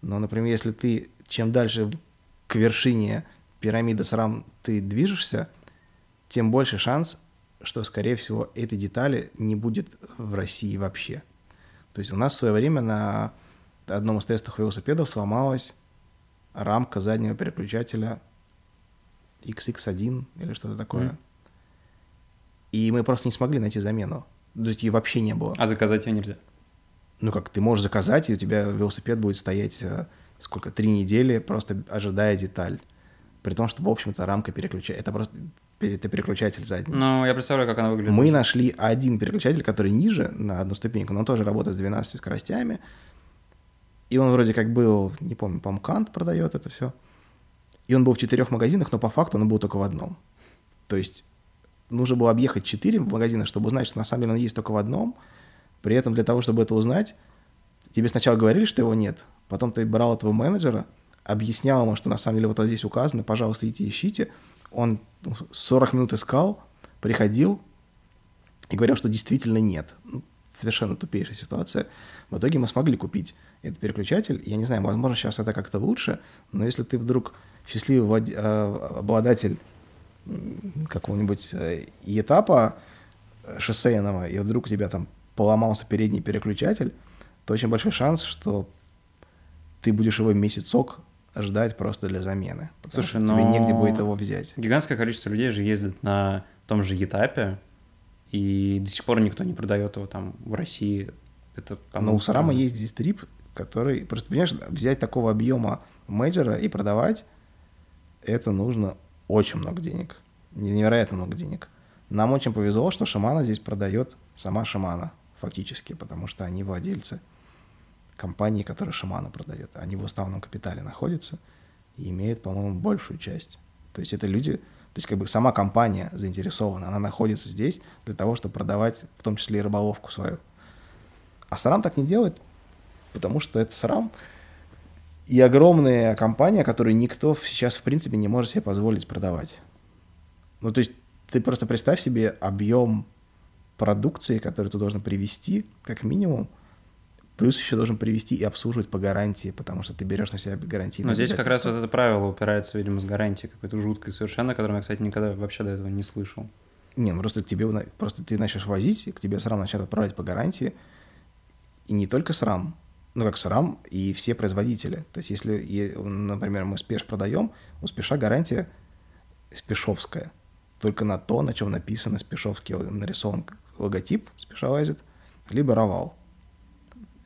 Но, например, если ты чем дальше к вершине пирамиды срам ты движешься, тем больше шанс, что, скорее всего, этой детали не будет в России вообще. То есть у нас в свое время на одном из тестовых велосипедов сломалась рамка заднего переключателя XX1 или что-то такое. Мгм. И мы просто не смогли найти замену. То есть ее вообще не было. А заказать ее нельзя. Ну как, ты можешь заказать, и у тебя велосипед будет стоять э, сколько, три недели, просто ожидая деталь. При том, что, в общем-то, рамка переключателя, это просто это переключатель задний. Ну, я представляю, как она выглядит. Мы нашли один переключатель, который ниже, на одну ступеньку, но он тоже работает с 12 скоростями. И он вроде как был, не помню, по продает это все. И он был в четырех магазинах, но по факту он был только в одном. То есть нужно было объехать четыре магазина, чтобы узнать, что на самом деле он есть только в одном. При этом для того, чтобы это узнать, тебе сначала говорили, что его нет. Потом ты брал этого менеджера, объяснял ему, что на самом деле вот здесь указано, пожалуйста, идите ищите. Он ну, 40 минут искал, приходил и говорил, что действительно нет. Совершенно тупейшая ситуация. В итоге мы смогли купить этот переключатель. Я не знаю, возможно, сейчас это как-то лучше, но если ты вдруг счастливый владе- э, обладатель какого-нибудь э, этапа э, шоссейного, и вдруг у тебя там поломался передний переключатель, то очень большой шанс, что ты будешь его месяцок ждать просто для замены. Потому Слушай, что тебе но- негде будет его взять. Гигантское количество людей же ездит на том же Етапе, и до сих пор никто не продает его там в России. Это, Но по-моему, у Сарама странно. есть дистрип, который... Просто, понимаешь, взять такого объема мейджора и продавать, это нужно очень много денег. Невероятно много денег. Нам очень повезло, что Шимана здесь продает сама Шимана, фактически, потому что они владельцы компании, которая Шимана продает. Они в уставном капитале находятся и имеют, по-моему, большую часть. То есть это люди... То есть как бы сама компания заинтересована, она находится здесь для того, чтобы продавать в том числе и рыболовку свою. А Сарам так не делает, потому что это Сарам и огромная компания, которую никто сейчас, в принципе, не может себе позволить продавать. Ну, то есть ты просто представь себе объем продукции, который ты должен привести, как минимум, плюс еще должен привести и обслуживать по гарантии, потому что ты берешь на себя гарантийные Но здесь как раз вот это правило упирается, видимо, с гарантией какой-то жуткой совершенно, которую я, кстати, никогда вообще до этого не слышал. Не, ну просто к тебе просто ты начнешь возить, к тебе срам начнет отправлять по гарантии. И не только срам, ну как срам и все производители. То есть если, например, мы спеш продаем, у спеша гарантия спешовская. Только на то, на чем написано спешовский нарисован логотип Specialized, либо Равал.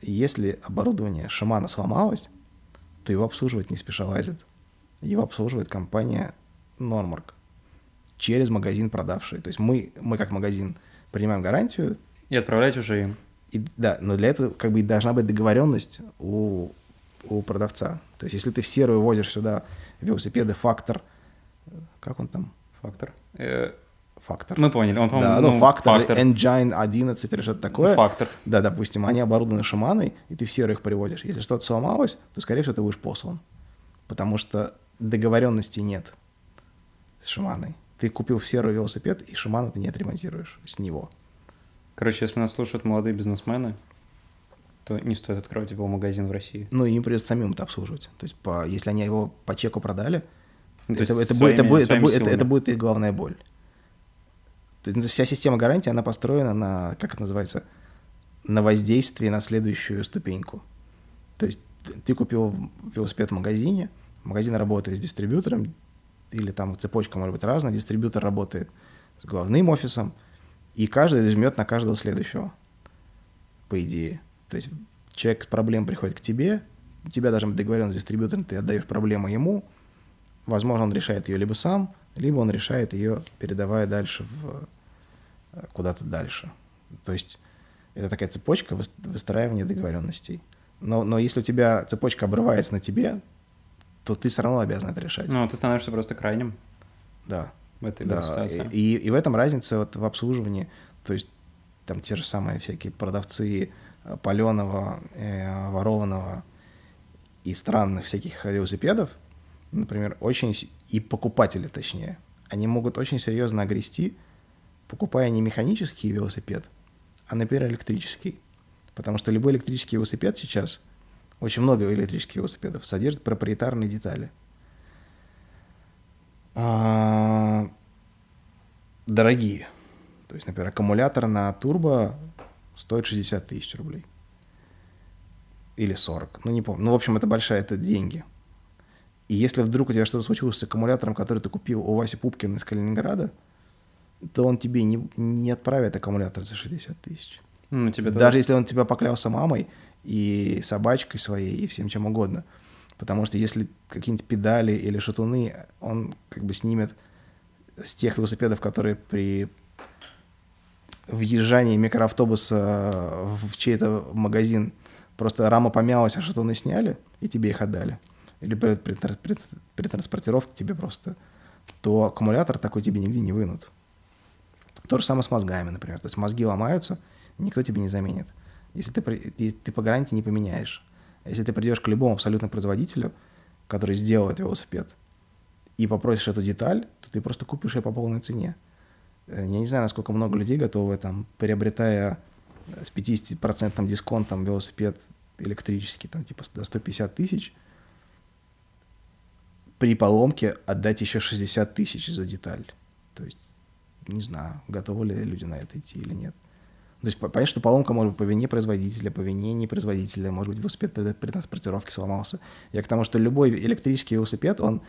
Если оборудование Шимана сломалось, то его обслуживает не Specialized. Его обслуживает компания Нормарк через магазин продавший. То есть мы, мы как магазин принимаем гарантию, И отправлять уже им. и, да, но для этого как бы и должна быть договоренность у, у продавца. То есть если ты в серую возишь сюда велосипеды «Фактор», как он там? Фактор. Э, фактор. Мы поняли. Он, по-моему, да, ну, фактор, фактор. Engine 11 или что-то такое. Фактор. Да, допустим, они оборудованы шаманой, и ты в серый их приводишь. Если что-то сломалось, то, скорее всего, ты будешь послан. Потому что договоренности нет с шаманой. Ты купил в серый велосипед, и шамана ты не отремонтируешь с него. Короче, если нас слушают молодые бизнесмены, то не стоит открывать его магазин в России. Ну, и им придется самим это обслуживать. То есть, по, если они его по чеку продали, Ну, то это, есть это, будет, это, своими- будет, это, своими будет, это, будет их главная боль. То есть, ну, вся система гарантии, она построена на, как это называется, на воздействии на следующую ступеньку. То есть ты купил велосипед в магазине, магазин работает с дистрибьютором, или там цепочка может быть разная, дистрибьютор работает с главным офисом, и каждый жмет на каждого следующего, по идее. То есть человек с проблем приходит к тебе, у тебя даже договорен с дистрибьютором, ты отдаешь проблему ему, возможно, он решает ее либо сам, либо он решает ее, передавая дальше в, э, куда-то дальше. То есть это такая цепочка выс- выстраивания договоренностей. Но, но если у тебя цепочка обрывается на тебе, то ты все равно обязан это решать. Ну, ты становишься просто крайним Да. В этой, Да, и, и в этом разница вот в обслуживании. То есть там те же самые всякие продавцы паленого, э, ворованного и странных всяких велосипедов, например, очень, и покупатели точнее, они могут очень серьезно огрести, покупая не механический велосипед, а, например, электрический. Потому что любой электрический велосипед сейчас, очень много электрических велосипедов, содержит проприетарные детали. А, дорогие. То есть, например, аккумулятор на турбо стоит 60 тысяч рублей. Или 40, ну не помню. Ну, в общем, это большая, это деньги. И если вдруг у тебя что-то случилось с аккумулятором, который ты купил у Васи Пупкина из Калининграда, то он тебе не, не отправит аккумулятор за 60 тысяч. Ну, тебе Даже если он тебя поклялся мамой и собачкой своей, и всем чем угодно. Потому что если какие-нибудь педали или шатуны, он как бы снимет с тех велосипедов, которые при въезжании микроавтобуса в чей-то магазин просто рама помялась, а шатуны сняли, и тебе их отдали. Или при, при при- при транспортировке тебе просто, то аккумулятор такой тебе нигде не вынут. То же самое с мозгами, например. То есть мозги ломаются, никто тебе не заменит. Если ты, ты по гарантии не поменяешь. Если ты придешь к любому абсолютно производителю, который сделал этот велосипед, и попросишь эту деталь, то ты просто купишь ее по полной цене. Э, Я не знаю, насколько много людей готовы, там, приобретая с 50% дисконтом велосипед электрический, там, типа, до 150 тысяч, при поломке отдать еще 60 тысяч за деталь. То есть, не знаю, готовы ли люди на это идти или нет. То есть, по- понятно, что поломка может быть по вине производителя, по вине непроизводителя, может быть, велосипед при, при транспортировке сломался. Я к тому, что любой электрический велосипед, он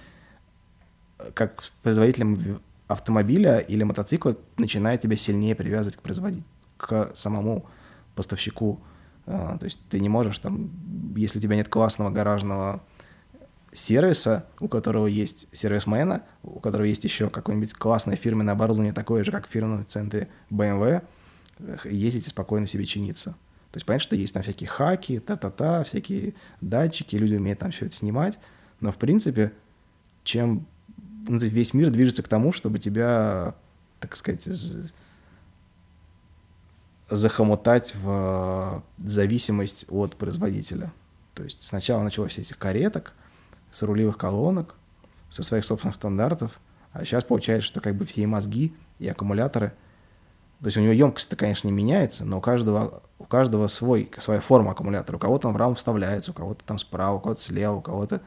э, как производителем автомобиля или мотоцикла начинает тебя сильнее привязывать к производителю, к самому поставщику. А, То есть ты не можешь там, если у тебя нет классного гаражного сервиса, у которого есть сервисмена, у которого есть еще какое-нибудь классное фирменное оборудование, такое же, как в фирменном центре BMW, ездить и спокойно себе чиниться. То есть понятно, что есть там всякие хаки, та-та-та, всякие датчики, люди умеют там все это снимать, но в принципе, чем ну, весь мир движется к тому, чтобы тебя, так сказать, захомутать в зависимость от производителя. То есть сначала началось с этих кареток, с рулевых колонок, со своих собственных стандартов, а сейчас получается, что как бы все и мозги, и аккумуляторы, то есть у него емкость-то, конечно, не меняется, но у каждого, у каждого свой, своя форма аккумулятора. У кого-то он в раму вставляется, у кого-то там справа, у кого-то слева, у кого-то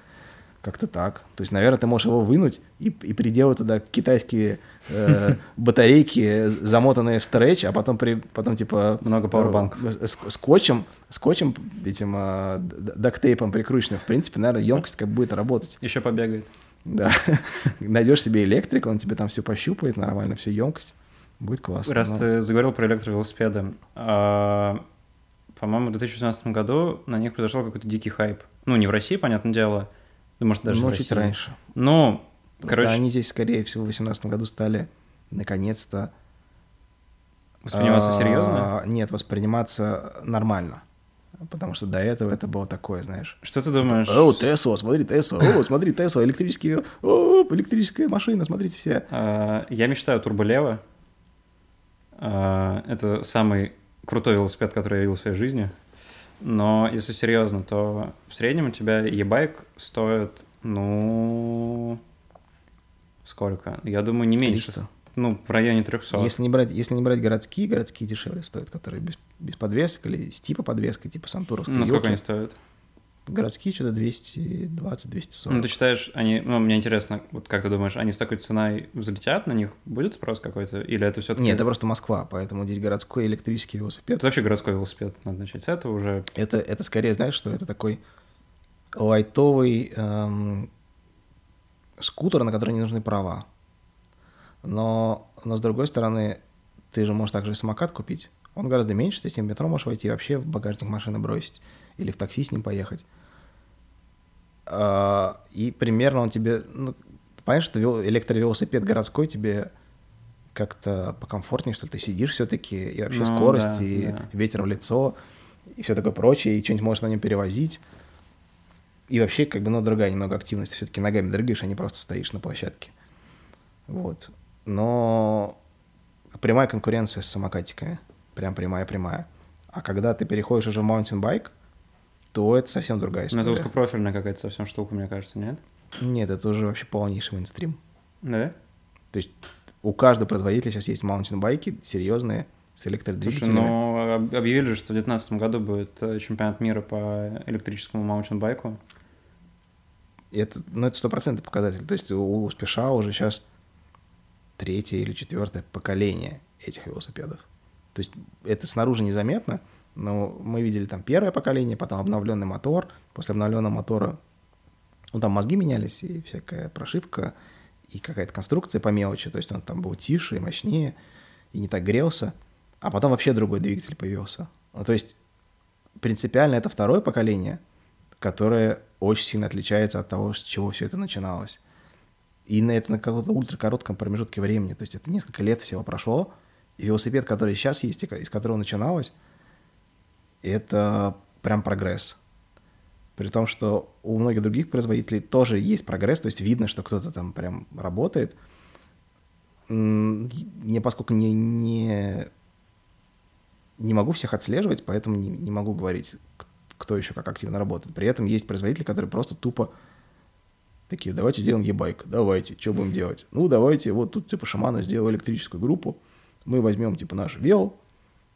как-то так. То есть, наверное, ты можешь его вынуть и, и приделать туда китайские э, батарейки, замотанные в стретч, а потом, при, потом типа... Много пауэрбанков. э, ск- Скотчем, скотчем этим э, дактейпом прикрученным. В принципе, наверное, емкость как будет работать. Еще побегает. Да. Найдешь себе электрика, он тебе там все пощупает, нормально, всю емкость. Будет классно. Раз но- ты заговорил про электровелосипеды, а, по-моему, в 2018 году на них произошел какой-то дикий хайп. Ну, не в России, понятное дело, да, может, даже ну, чуть раньше. Ну, короче, они здесь, скорее всего, в 2018 году стали наконец-то... восприниматься а, серьезно. Нет, восприниматься нормально. Потому что до этого это было такое, знаешь. Что ты думаешь? О, Тесла, смотри, Тесла, о, смотри, Тесла, электрические, о, электрическая машина, смотрите все. А, Я мечтаю турболево, Это самый крутой велосипед, который я видел в своей жизни. Но если серьезно, то в среднем у тебя e-байк стоит, ну, сколько? Я думаю, не меньше. 300. Ну, в районе 300. Если не брать, если не брать городские, городские дешевле стоят, которые без, без подвесок или с типа подвеской, типа Сантуровской. Ну, сколько они стоят? Городские что-то 220-240. Ну, ты считаешь, они, ну, мне интересно, вот как ты думаешь, они с такой ценой взлетят, на них будет спрос какой-то, или это все-таки... Нет, это просто Москва, поэтому здесь городской электрический велосипед. Это вообще городской велосипед, надо начать с этого уже. Это, это скорее, знаешь, что это такой лайтовый эм, скутер, на который не нужны права. Но, но с другой стороны, ты же можешь также самокат купить. Он гораздо меньше, ты с ним в метро можешь войти и вообще в багажник машины бросить. Или в такси с ним поехать. А, И примерно он тебе... Ну, понимаешь, что вел- электровелосипед городской тебе как-то покомфортнее, что ли, ты сидишь все-таки, и вообще Ну, скорость, да, и да. ветер в лицо, и все такое прочее, и что-нибудь можешь на нем перевозить. И вообще, как бы, ну, другая немного активность. Все-таки ногами дрыгаешь, а не просто стоишь на площадке. Вот. Но прямая конкуренция с самокатиками. Прям прямая-прямая. А когда ты переходишь уже в маунтинбайк, то это совсем другая Ну, это история. узкопрофильная какая-то совсем штука, мне кажется, нет? Нет, это уже вообще полнейший мейнстрим. Да? То есть у каждого производителя сейчас есть маунтинбайки серьезные с Слушай, электродвигателями. ну, об- объявили же, что в 2019 году будет э, чемпионат мира по электрическому маунтинбайку. Это, ну, это стопроцентный показатель. То есть у, у Спеша уже сейчас третье или четвертое поколение этих велосипедов. То есть это снаружи незаметно, но мы видели там первое поколение, потом обновленный мотор. После обновленного мотора, ну, там мозги менялись, и всякая прошивка, и какая-то конструкция по мелочи. То есть он там был тише и мощнее, и не так грелся. А потом вообще другой двигатель появился. Ну, то есть принципиально это второе поколение, которое очень сильно отличается от того, с чего все это начиналось. И на это на каком-то ультракоротком промежутке времени. То есть это несколько лет всего прошло. И велосипед, который сейчас есть, и из которого начиналось, это прям прогресс. При том, что у многих других производителей тоже есть прогресс, то есть видно, что кто-то там прям работает. Я поскольку не, не, не могу всех отслеживать, поэтому не, не могу говорить, кто еще как активно работает. При этом есть производители, которые просто тупо такие, давайте сделаем e-байк, давайте, что будем делать? Ну, давайте, вот тут типа Шамана сделал электрическую группу, мы возьмем типа наш вел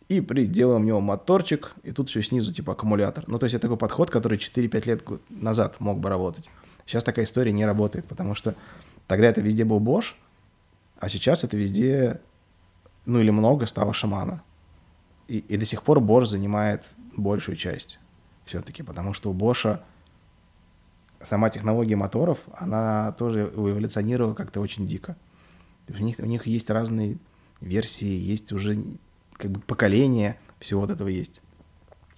и приделаем в него моторчик, и тут еще снизу типа аккумулятор. Ну, то есть это такой подход, который 4-5 лет назад мог бы работать. Сейчас такая история не работает, потому что тогда это везде был Bosch, а сейчас это везде, ну или много стало Шамана. И, и до сих пор Bosch занимает большую часть все-таки, потому что у Боша сама технология моторов, она тоже эволюционировала как-то очень дико. У них, у них есть разные версии, есть уже как бы поколения всего вот этого есть.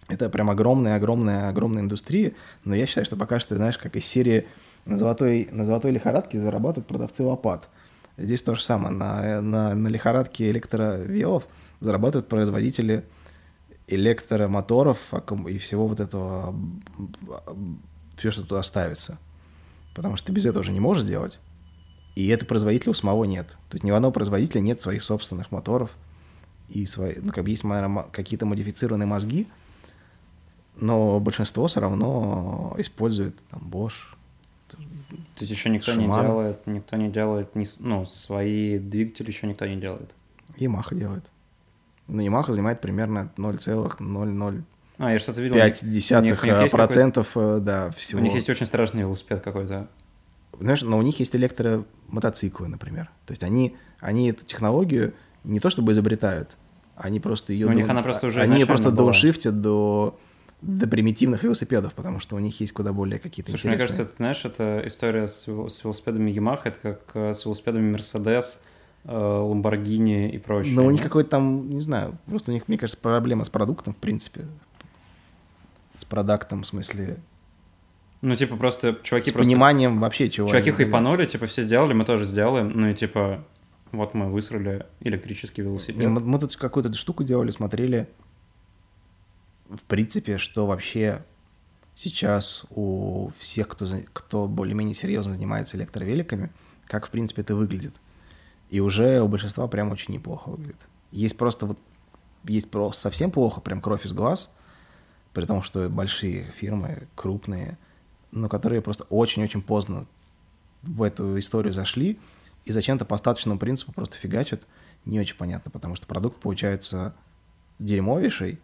Это прям огромная-огромная огромная индустрия, но я считаю, что пока что, знаешь, как из серии на золотой, на золотой лихорадке зарабатывают продавцы лопат. Здесь то же самое. На, на, на лихорадке электровелов зарабатывают производители электромоторов аккум- и всего вот этого, все, что туда ставится. Потому что ты без этого же не можешь сделать. И это производителя у самого нет. То есть ни у одного производителя нет своих собственных моторов. И свои, ну, как бы есть, наверное, какие-то модифицированные мозги, но большинство все равно использует там Bosch. То есть еще никто не Shimano. делает, никто не делает, с- ну, свои двигатели еще никто не делает. Yamaha делает. Но Yamaha занимает примерно 0,005 А, я что-то видел. у них- у них- у десятых них э, процентов, э, да, всего. У них есть очень страшный велосипед какой-то. Знаешь, но у них есть электромотоциклы, например. То есть они, они эту технологию не то чтобы изобретают, они просто ее... У них она просто уже Они просто была. дауншифтят до, до примитивных велосипедов, потому что у них есть куда более какие-то Слушай, мне интересные... кажется, это, знаешь, это история с, вел- с велосипедами Yamaha, это как э, с велосипедами Mercedes, э, Lamborghini и прочее. Но у них какой-то там, не знаю, просто у них, мне кажется, проблема с продуктом, в принципе. С продуктом, в смысле, Ну, типа, просто чуваки с просто... пониманием вообще, чего Чуваки хайпанули, типа, все сделали, мы тоже сделаем. Ну и типа, вот мы высрали электрический велосипед. Не, мы, мы тут какую-то штуку делали, смотрели, в принципе, что вообще сейчас у всех, кто, кто более-менее серьезно занимается электровеликами, как, в принципе, это выглядит. И уже у большинства прям очень неплохо выглядит. Есть просто вот, есть просто совсем плохо, прям кровь из глаз, при том, что большие фирмы, крупные, но которые просто очень-очень поздно в эту историю зашли и зачем-то по остаточному принципу просто фигачат, не очень понятно, потому что продукт получается дерьмовейший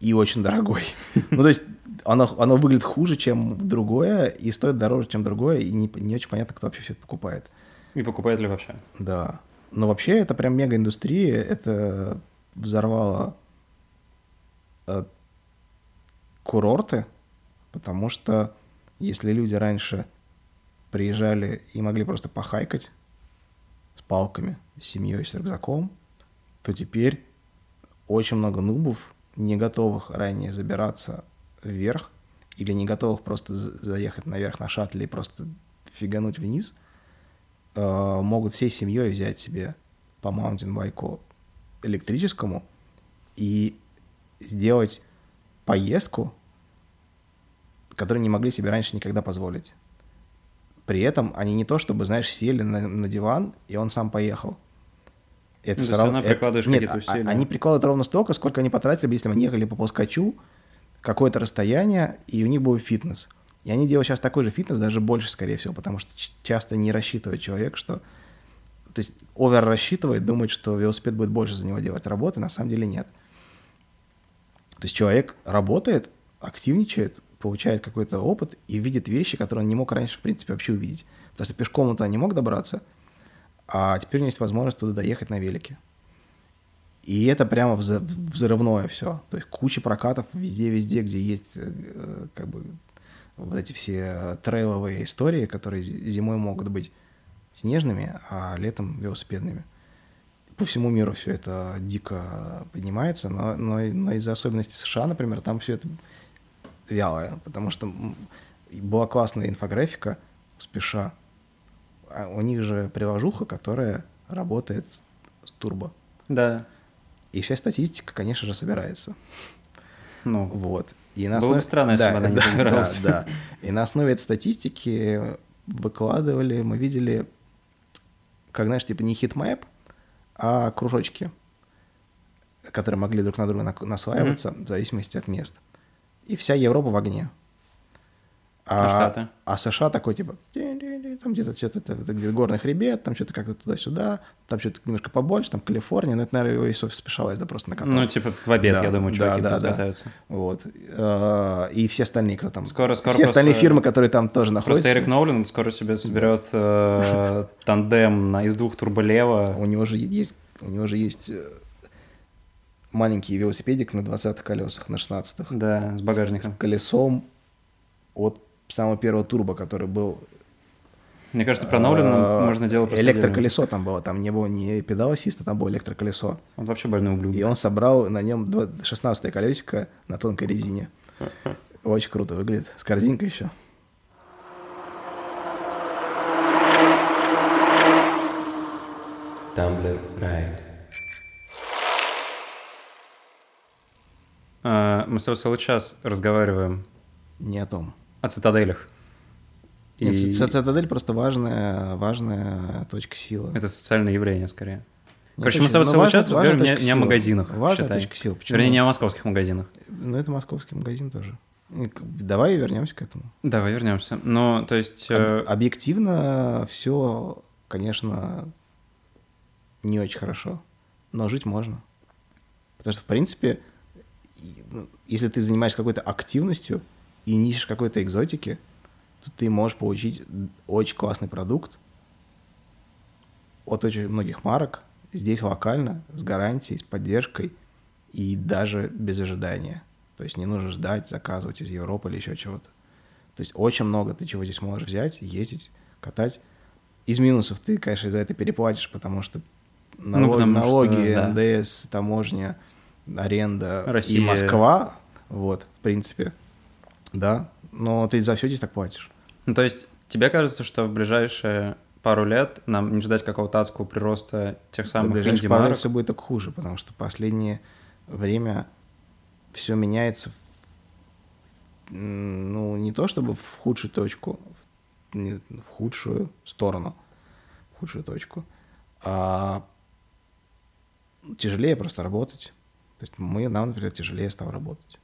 и очень дорогой. Ну, то есть оно, оно выглядит хуже, чем другое, и стоит дороже, чем другое, и не, не очень понятно, кто вообще все это покупает. И покупает ли вообще? Да. Но вообще это прям мега-индустрия, это взорвало э, курорты, потому что если люди раньше приезжали и могли просто похайкать с палками, с семьей, с рюкзаком, то теперь очень много нубов, не готовых ранее забираться вверх, или не готовых просто заехать наверх на шаттле и просто фигануть вниз, э, могут всей семьей взять себе по маунтинбайку электрическому и сделать поездку, которую не могли себе раньше никогда позволить. При этом они не то чтобы, знаешь, сели на, на диван, и он сам поехал. Это ну, все равно прикладываешь это, нет, а, они прикладывают ровно столько, сколько они потратили, если бы они ехали по плоскочу какое-то расстояние, и у них был фитнес. И они делают сейчас такой же фитнес, даже больше, скорее всего, потому что часто не рассчитывает человек, что... То есть овер рассчитывает, думает, что велосипед будет больше за него делать работы, на самом деле нет. То есть человек работает, активничает, получает какой-то опыт и видит вещи, которые он не мог раньше, в принципе, вообще увидеть. Потому что пешком он туда не мог добраться, а теперь у него есть возможность туда доехать на велике. И это прямо взрывное все. То есть куча прокатов везде-везде, где есть э, как бы вот эти все трейловые истории, которые зимой могут быть снежными, а летом велосипедными. По всему миру все это дико поднимается, но, но, но из-за особенностей США, например, там все это вялое, потому что была классная инфографика спеша. А у них же приложуха, которая работает с турбо. Да. И вся статистика, конечно же, собирается. Ну, вот. И на основе... Было бы странно, да, если бы она не да, собиралась. Да, да. И на основе этой статистики выкладывали, мы видели, как, знаешь, типа не heatmap, а кружочки, которые могли друг на друга наслаиваться mm-hmm. в зависимости от мест и вся Европа в огне. А, а Штаты? А США такой, типа, там где-то что-то, где горный хребет, там что-то как-то туда-сюда, там что-то немножко побольше, там Калифорния, но это, наверное, из офиса спешалась, да, просто на накатал. Ну, типа, в обед, да, я думаю, чуваки да, да, катаются. Вот. А, и все остальные, кто там... Скоро, скоро все остальные фирмы, которые там тоже находятся. Просто Эрик Ноулин скоро себе соберет э, тандем из двух турболева. У него же есть, у него же есть э, маленький велосипедик на 20 колесах, на 16-х. Да, с багажником. С, с колесом от самого первого турбо, который был... Мне кажется, про Нолина а, можно делать... Электроколесо там было, там не было не педал ассиста, там было электроколесо. Он вообще больной ублюдок. И он собрал на нем 16 колесико на тонкой резине. Очень круто выглядит, с корзинкой еще. Tumblr Ride. Мы с тобой целый час разговариваем. Не о том. О цитаделях. Нет, и... цитадель просто важная, важная точка силы. Это социальное явление, скорее. Нет, Короче, точно, мы с тобой целый час разговариваем не, не о магазинах. Важная считай. точка силы. Почему? Вернее, не о московских магазинах. Ну, это московский магазин тоже. Давай вернемся к этому. Давай вернемся. Но, то есть... Об, э, объективно все, конечно, не очень хорошо. Но жить можно. Потому что, в принципе, ну, если ты занимаешься какой-то активностью и не ищешь какой-то экзотики, то ты можешь получить очень классный продукт от очень многих марок, здесь локально, с гарантией, с поддержкой и даже без ожидания. То есть не нужно ждать, заказывать из Европы или еще чего-то. То есть очень много ты чего здесь можешь взять, ездить, катать. Из минусов ты, конечно, за это переплатишь, потому что налог, ну, налоги, что, да. НДС, таможня – аренда Россия. и Москва, вот, в принципе, да, но ты за все здесь так платишь. Ну, то есть тебе кажется, что в ближайшие пару лет нам не ждать какого-то адского прироста тех самых В ближайшие пару лет все будет только хуже, потому что последнее время все меняется, ну, не то чтобы в худшую точку, в худшую сторону, в худшую точку, а тяжелее просто работать. То есть мы, нам, например, тяжелее стало работать.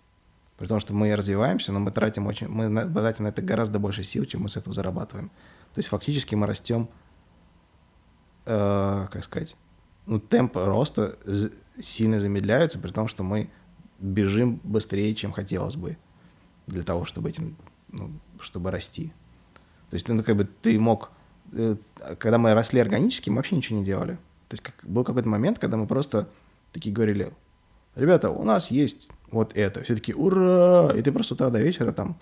При том, что мы развиваемся, но мы тратим очень, мы тратим на это гораздо больше сил, чем мы с этого зарабатываем. То есть фактически мы растем, э, как сказать, ну, темп роста сильно замедляется, при том, что мы бежим быстрее, чем хотелось бы для того, чтобы этим, ну, чтобы расти. То есть, ну, как бы ты мог, э, когда мы росли органически, мы вообще ничего не делали. То есть как, был какой-то момент, когда мы просто такие говорили, ребята, у нас есть вот это. Все таки ура! И ты просто с утра до вечера там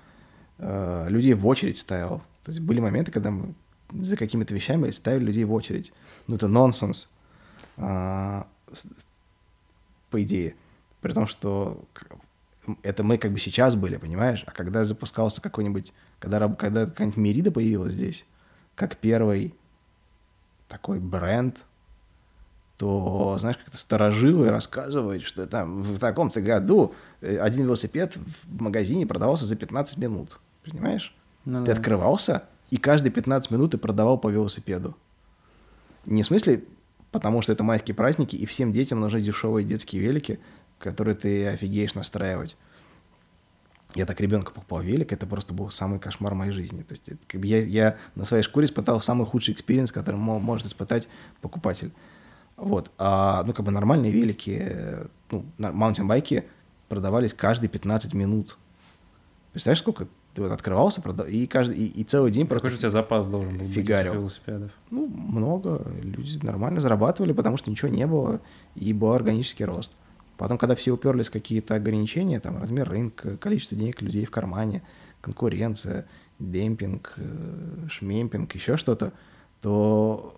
э, людей в очередь ставил. То есть были моменты, когда мы за какими-то вещами ставили людей в очередь. Ну, это нонсенс, с- по идее. При том, что это мы как бы сейчас были, понимаешь? А когда запускался какой-нибудь, когда, когда какая-нибудь Мерида появилась здесь, как первый такой бренд, то, знаешь, как-то старожилы рассказывают, что там в таком-то году э, один велосипед в магазине продавался за 15 минут. Понимаешь? Ну ты да. открывался, и каждые 15 минут ты продавал по велосипеду. Не в смысле, потому что это майские праздники, и всем детям нужны дешевые детские велики, которые ты офигеешь настраивать. Я так ребенка покупал велик, это просто был самый кошмар моей жизни. То есть это как бы я, я на своей шкуре испытал самый худший experience, который мо- может испытать покупатель. Вот. А, ну, как бы нормальные велики, э, ну, маунтинбайки продавались каждые 15 минут. Представляешь, сколько ты вот открывался, продав... и, каждый, и, и целый день Какой просто же у тебя запас должен был быть фигарил. этих велосипедов? ну, много. Люди нормально зарабатывали, потому что ничего не было, и был органический рост. Потом, когда все уперлись какие-то ограничения, там, размер рынка, количество денег людей в кармане, конкуренция, демпинг, э, шмемпинг, еще что-то, то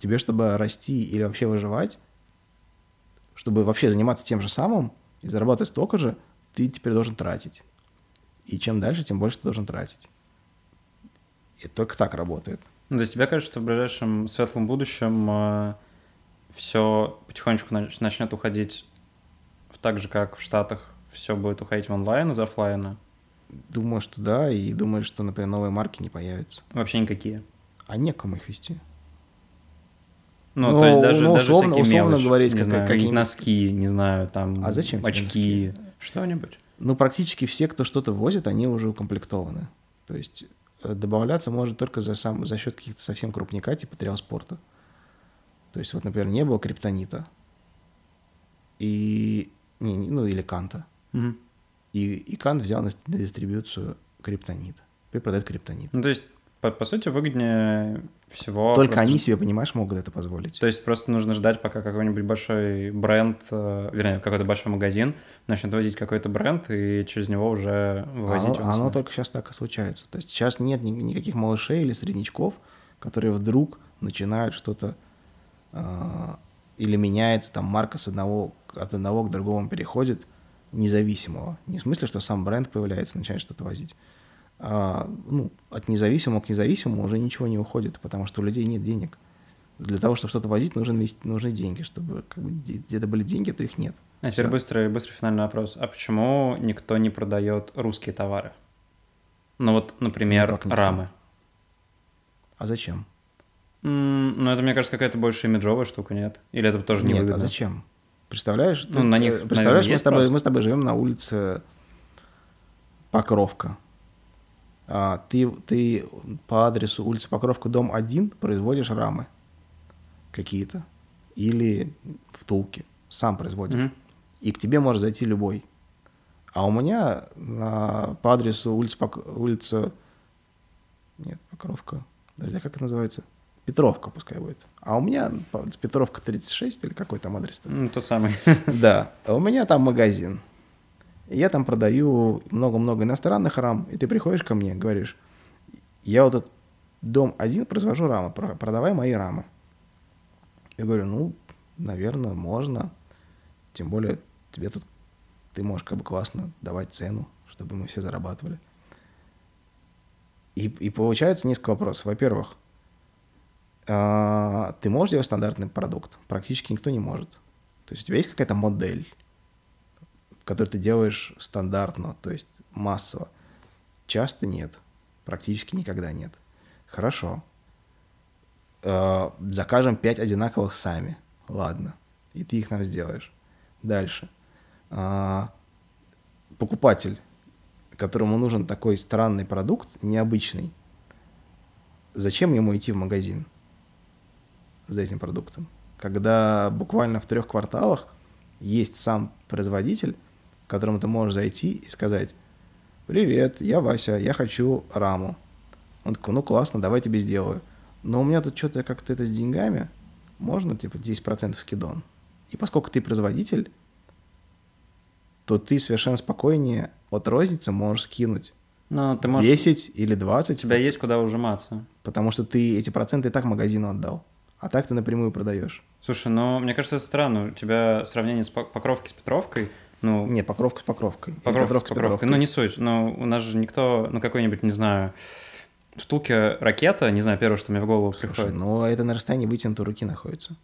тебе, чтобы расти или вообще выживать, чтобы вообще заниматься тем же самым и зарабатывать столько же, ты теперь должен тратить. И чем дальше, тем больше ты должен тратить. И только так работает. Ну, то есть тебе кажется, что в ближайшем светлом будущем все потихонечку нач- начнет уходить так же, как в Штатах, все будет уходить в онлайн из оффлайна? Думаю, что да, и думаю, что, например, новые марки не появятся. Вообще никакие. А некому их вести. Ну, Ну, то есть даже, ну, даже условно- всякие условно мелочи, говорить, не как- знаю, какие-нибудь- носки, не знаю, там А зачем очки, что-нибудь. Ну, практически все, кто что-то возит, они уже укомплектованы. То есть э, добавляться может только за, сам, за счет каких-то совсем крупника, типа триал-спорта. То есть вот, например, не было криптонита. И... Не, ну, или канта. Мгм. И, и кант взял на, на дистрибьюцию криптонит. И продает криптонит. Ну, то есть, по, по сути, выгоднее всего... Только просто они себе, понимаешь, могут это позволить. То есть просто нужно ждать, пока какой-нибудь большой бренд, э, вернее, какой-то большой магазин начнет возить какой-то бренд, и через него уже вывозить Оно, оно только сейчас так и случается. То есть сейчас нет ни- никаких малышей или среднячков, которые вдруг начинают что-то а, или меняется там марка с одного, от одного к другому переходит независимого. Не в смысле, что сам бренд появляется, начинает что-то возить. А, ну, от независимого к независимому уже ничего не уходит, потому что у людей нет денег. Для того, чтобы что-то возить, инвести- нужны деньги. Чтобы как бы, где- где-то были деньги, то их нет. А теперь Всё. быстрый, быстрый финальный вопрос. А почему никто не продает русские товары? Ну вот, например, Ну, рамы. А зачем? М, Ну, это, мне кажется, какая-то больше имиджовая штука, нет? Или это тоже не Нет, выгодно? а зачем? Представляешь? Ну, на них, представляешь, наверное, мы с, тобой, мы с тобой живем на улице Покровка. А, ты, ты по адресу улицы Покровка, дом 1, производишь рамы какие-то. Или втулки. Сам производишь. Мгм. И к тебе может зайти любой. А у меня на, по адресу улица, Пок- улица... Нет, Покровка. Подожди, а как это называется? Петровка пускай будет. А у меня Петровка 36 или какой там адрес-то? Ну, тот самый. Да, а у меня там магазин. И я там продаю много-много иностранных рам, и ты приходишь ко мне, говоришь, я вот этот дом один произвожу рамы, про- продавай мои рамы. Я говорю, ну, наверное, можно. Тем более тебе тут, ты можешь как бы классно давать цену, чтобы мы все зарабатывали. И, и получается несколько вопросов. Во-первых, а, ты можешь делать стандартный продукт? Практически никто не может. То есть у тебя есть какая-то модель, в которой ты делаешь стандартно, то есть массово. Часто нет, практически никогда нет. Хорошо. Э, Закажем 5 одинаковых сами. Ладно. и ты их нам сделаешь. Дальше. А, покупатель, которому нужен такой странный продукт, необычный, зачем ему идти в магазин за этим продуктом? Когда буквально в трех кварталах есть сам производитель, к которому ты можешь зайти и сказать, привет, я Вася, я хочу раму. Он такой, ну классно, давай тебе сделаю. Но у меня тут что-то как-то это с деньгами, можно типа 10% скидон. И поскольку ты производитель, то ты совершенно спокойнее от розницы можешь скинуть Ну, ты можешь... 10 или 20, У тебя есть куда ужиматься. потому что ты эти проценты и так магазину отдал. А так ты напрямую продаешь. Слушай, ну, мне кажется, это странно. У тебя сравнение с Пок- покровки с Петровкой, ну, Не, покровка с покровкой. Или покровка с Петровка покровкой. Ну, не суть. Но у нас же никто, ну, какой-нибудь, не знаю, втулки ракета, не знаю, первое, что мне в голову Слушай, приходит. ну это на расстоянии вытянутой руки находится.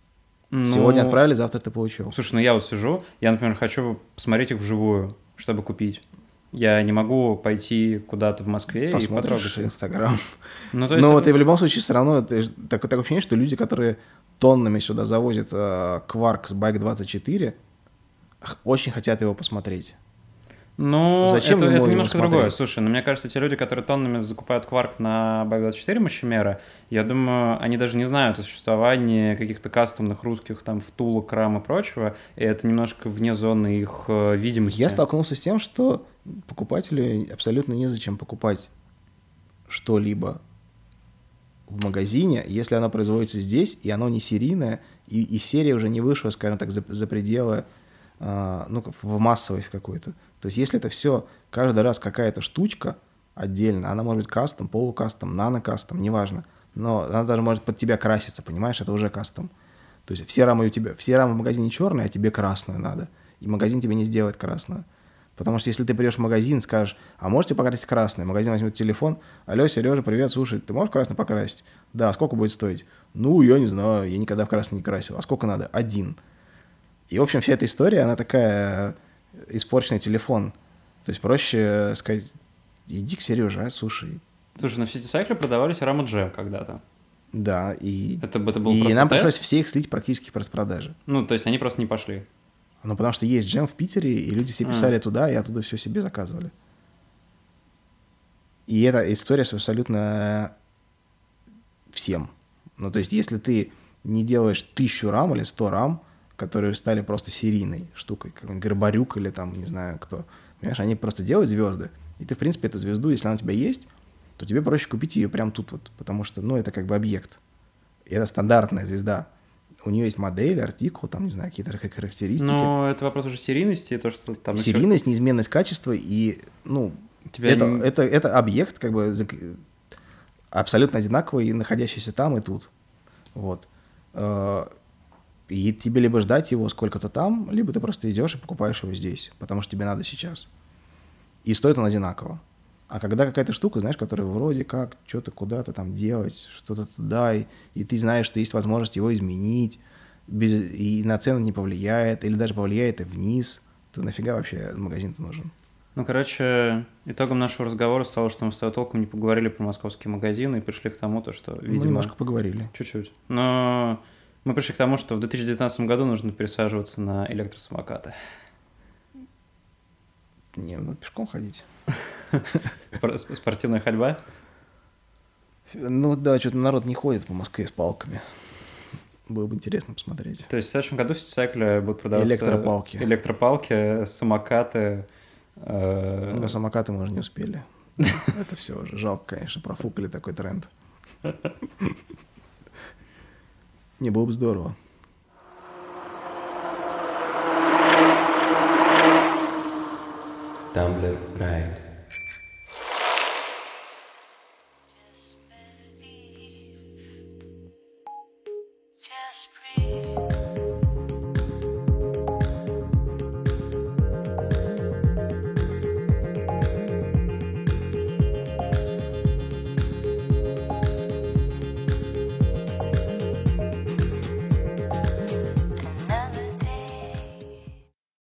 Ну, Сегодня отправили, завтра ты получил. Слушай, ну я вот сижу, я, например, хочу посмотреть их вживую, чтобы купить. Я не могу пойти куда-то в Москве и потрогать Посмотришь. Инстаграм. Ну, то есть Ну, это- вот и в любом случае все равно ж- так- такое ощущение, что люди, которые тоннами сюда завозят э, кварк с Bike 24, х- очень хотят его посмотреть. Ну, Зачем это, это немножко другое. смотреть? Слушай, ну мне кажется, те люди, которые тоннами закупают кварк на Bike24 мощемера, я думаю, они даже не знают о существовании каких-то кастомных русских там втулок, рам и прочего, и это немножко вне зоны их э, видимости. Я столкнулся с тем, что покупателю абсолютно незачем покупать что-либо в магазине, если оно производится здесь, и оно не серийное, и, и серия уже не вышла, скажем так, за, за пределы, ну, как в массовость какую-то. То есть если это все каждый раз какая-то штучка отдельно, она может быть кастом, полукастом, нано-кастом, неважно, но она даже может под тебя краситься, понимаешь, это уже кастом. То есть все рамы у тебя, все рамы в магазине черные, а тебе красную надо. И магазин тебе не сделает красную. Потому что если ты придешь в магазин скажешь, а можете покрасить красный? Магазин возьмет телефон, алло, Сережа, привет, слушай, ты можешь красный покрасить? Да, сколько будет стоить? Ну, я не знаю, я никогда в красный не красил. А сколько надо? Один. И, в общем, вся эта история, она такая э, испорченный телефон. То есть проще сказать, иди к Сереже, а, слушай. Слушай, на City Cycle продавались рамы джем когда-то. Да, и, Это, это был и нам тест? пришлось все их слить практически по распродаже. Ну, то есть они просто не пошли. Ну, потому что есть джем в Питере, и люди все А. писали туда, и оттуда все себе заказывали. И эта история с абсолютно всем. Ну, то есть, если ты не делаешь тысячу рам или сто рам, которые стали просто серийной штукой, как Горбарюк или там, не знаю кто, понимаешь, они просто делают звезды. И ты, в принципе, эту звезду, если она у тебя есть, то тебе проще купить ее прямо тут вот, потому что, ну, это как бы объект. И это стандартная звезда. У нее есть модель, артикул, там, не знаю, какие-то характеристики. Но это вопрос уже серийности, то, что там... Серийность, неизменность качества и, ну, Тебя это, не- это, это объект, как бы, абсолютно одинаковый, находящийся там и тут. Вот. И тебе либо ждать его сколько-то там, либо ты просто идешь и покупаешь его здесь, потому что тебе надо сейчас. И стоит он одинаково. А когда какая-то штука, знаешь, которая вроде как что-то куда-то там делать, что-то туда, и, и ты знаешь, что есть возможность его изменить, без, и на цену не повлияет, или даже повлияет и вниз, то нафига вообще магазин-то нужен? Ну, короче, итогом нашего разговора стало, что мы с тобой толком не поговорили про московские магазины и пришли к тому, то, что, Мы видимо... немножко поговорили. Чуть-чуть. Но мы пришли к тому, что в 2019 году нужно пересаживаться на электросамокаты. Не, надо пешком ходить. Спор- сп- Спортивная ходьба. Ну да, что-то народ не ходит по Москве с палками. Было бы интересно посмотреть. То есть в следующем году в Ситсайкле будут продаваться... Электропалки. Электропалки, самокаты. э, На самокаты мы уже не успели. Это все уже жалко, конечно, профукали такой тренд. Не было бы здорово. Tumblr Ride.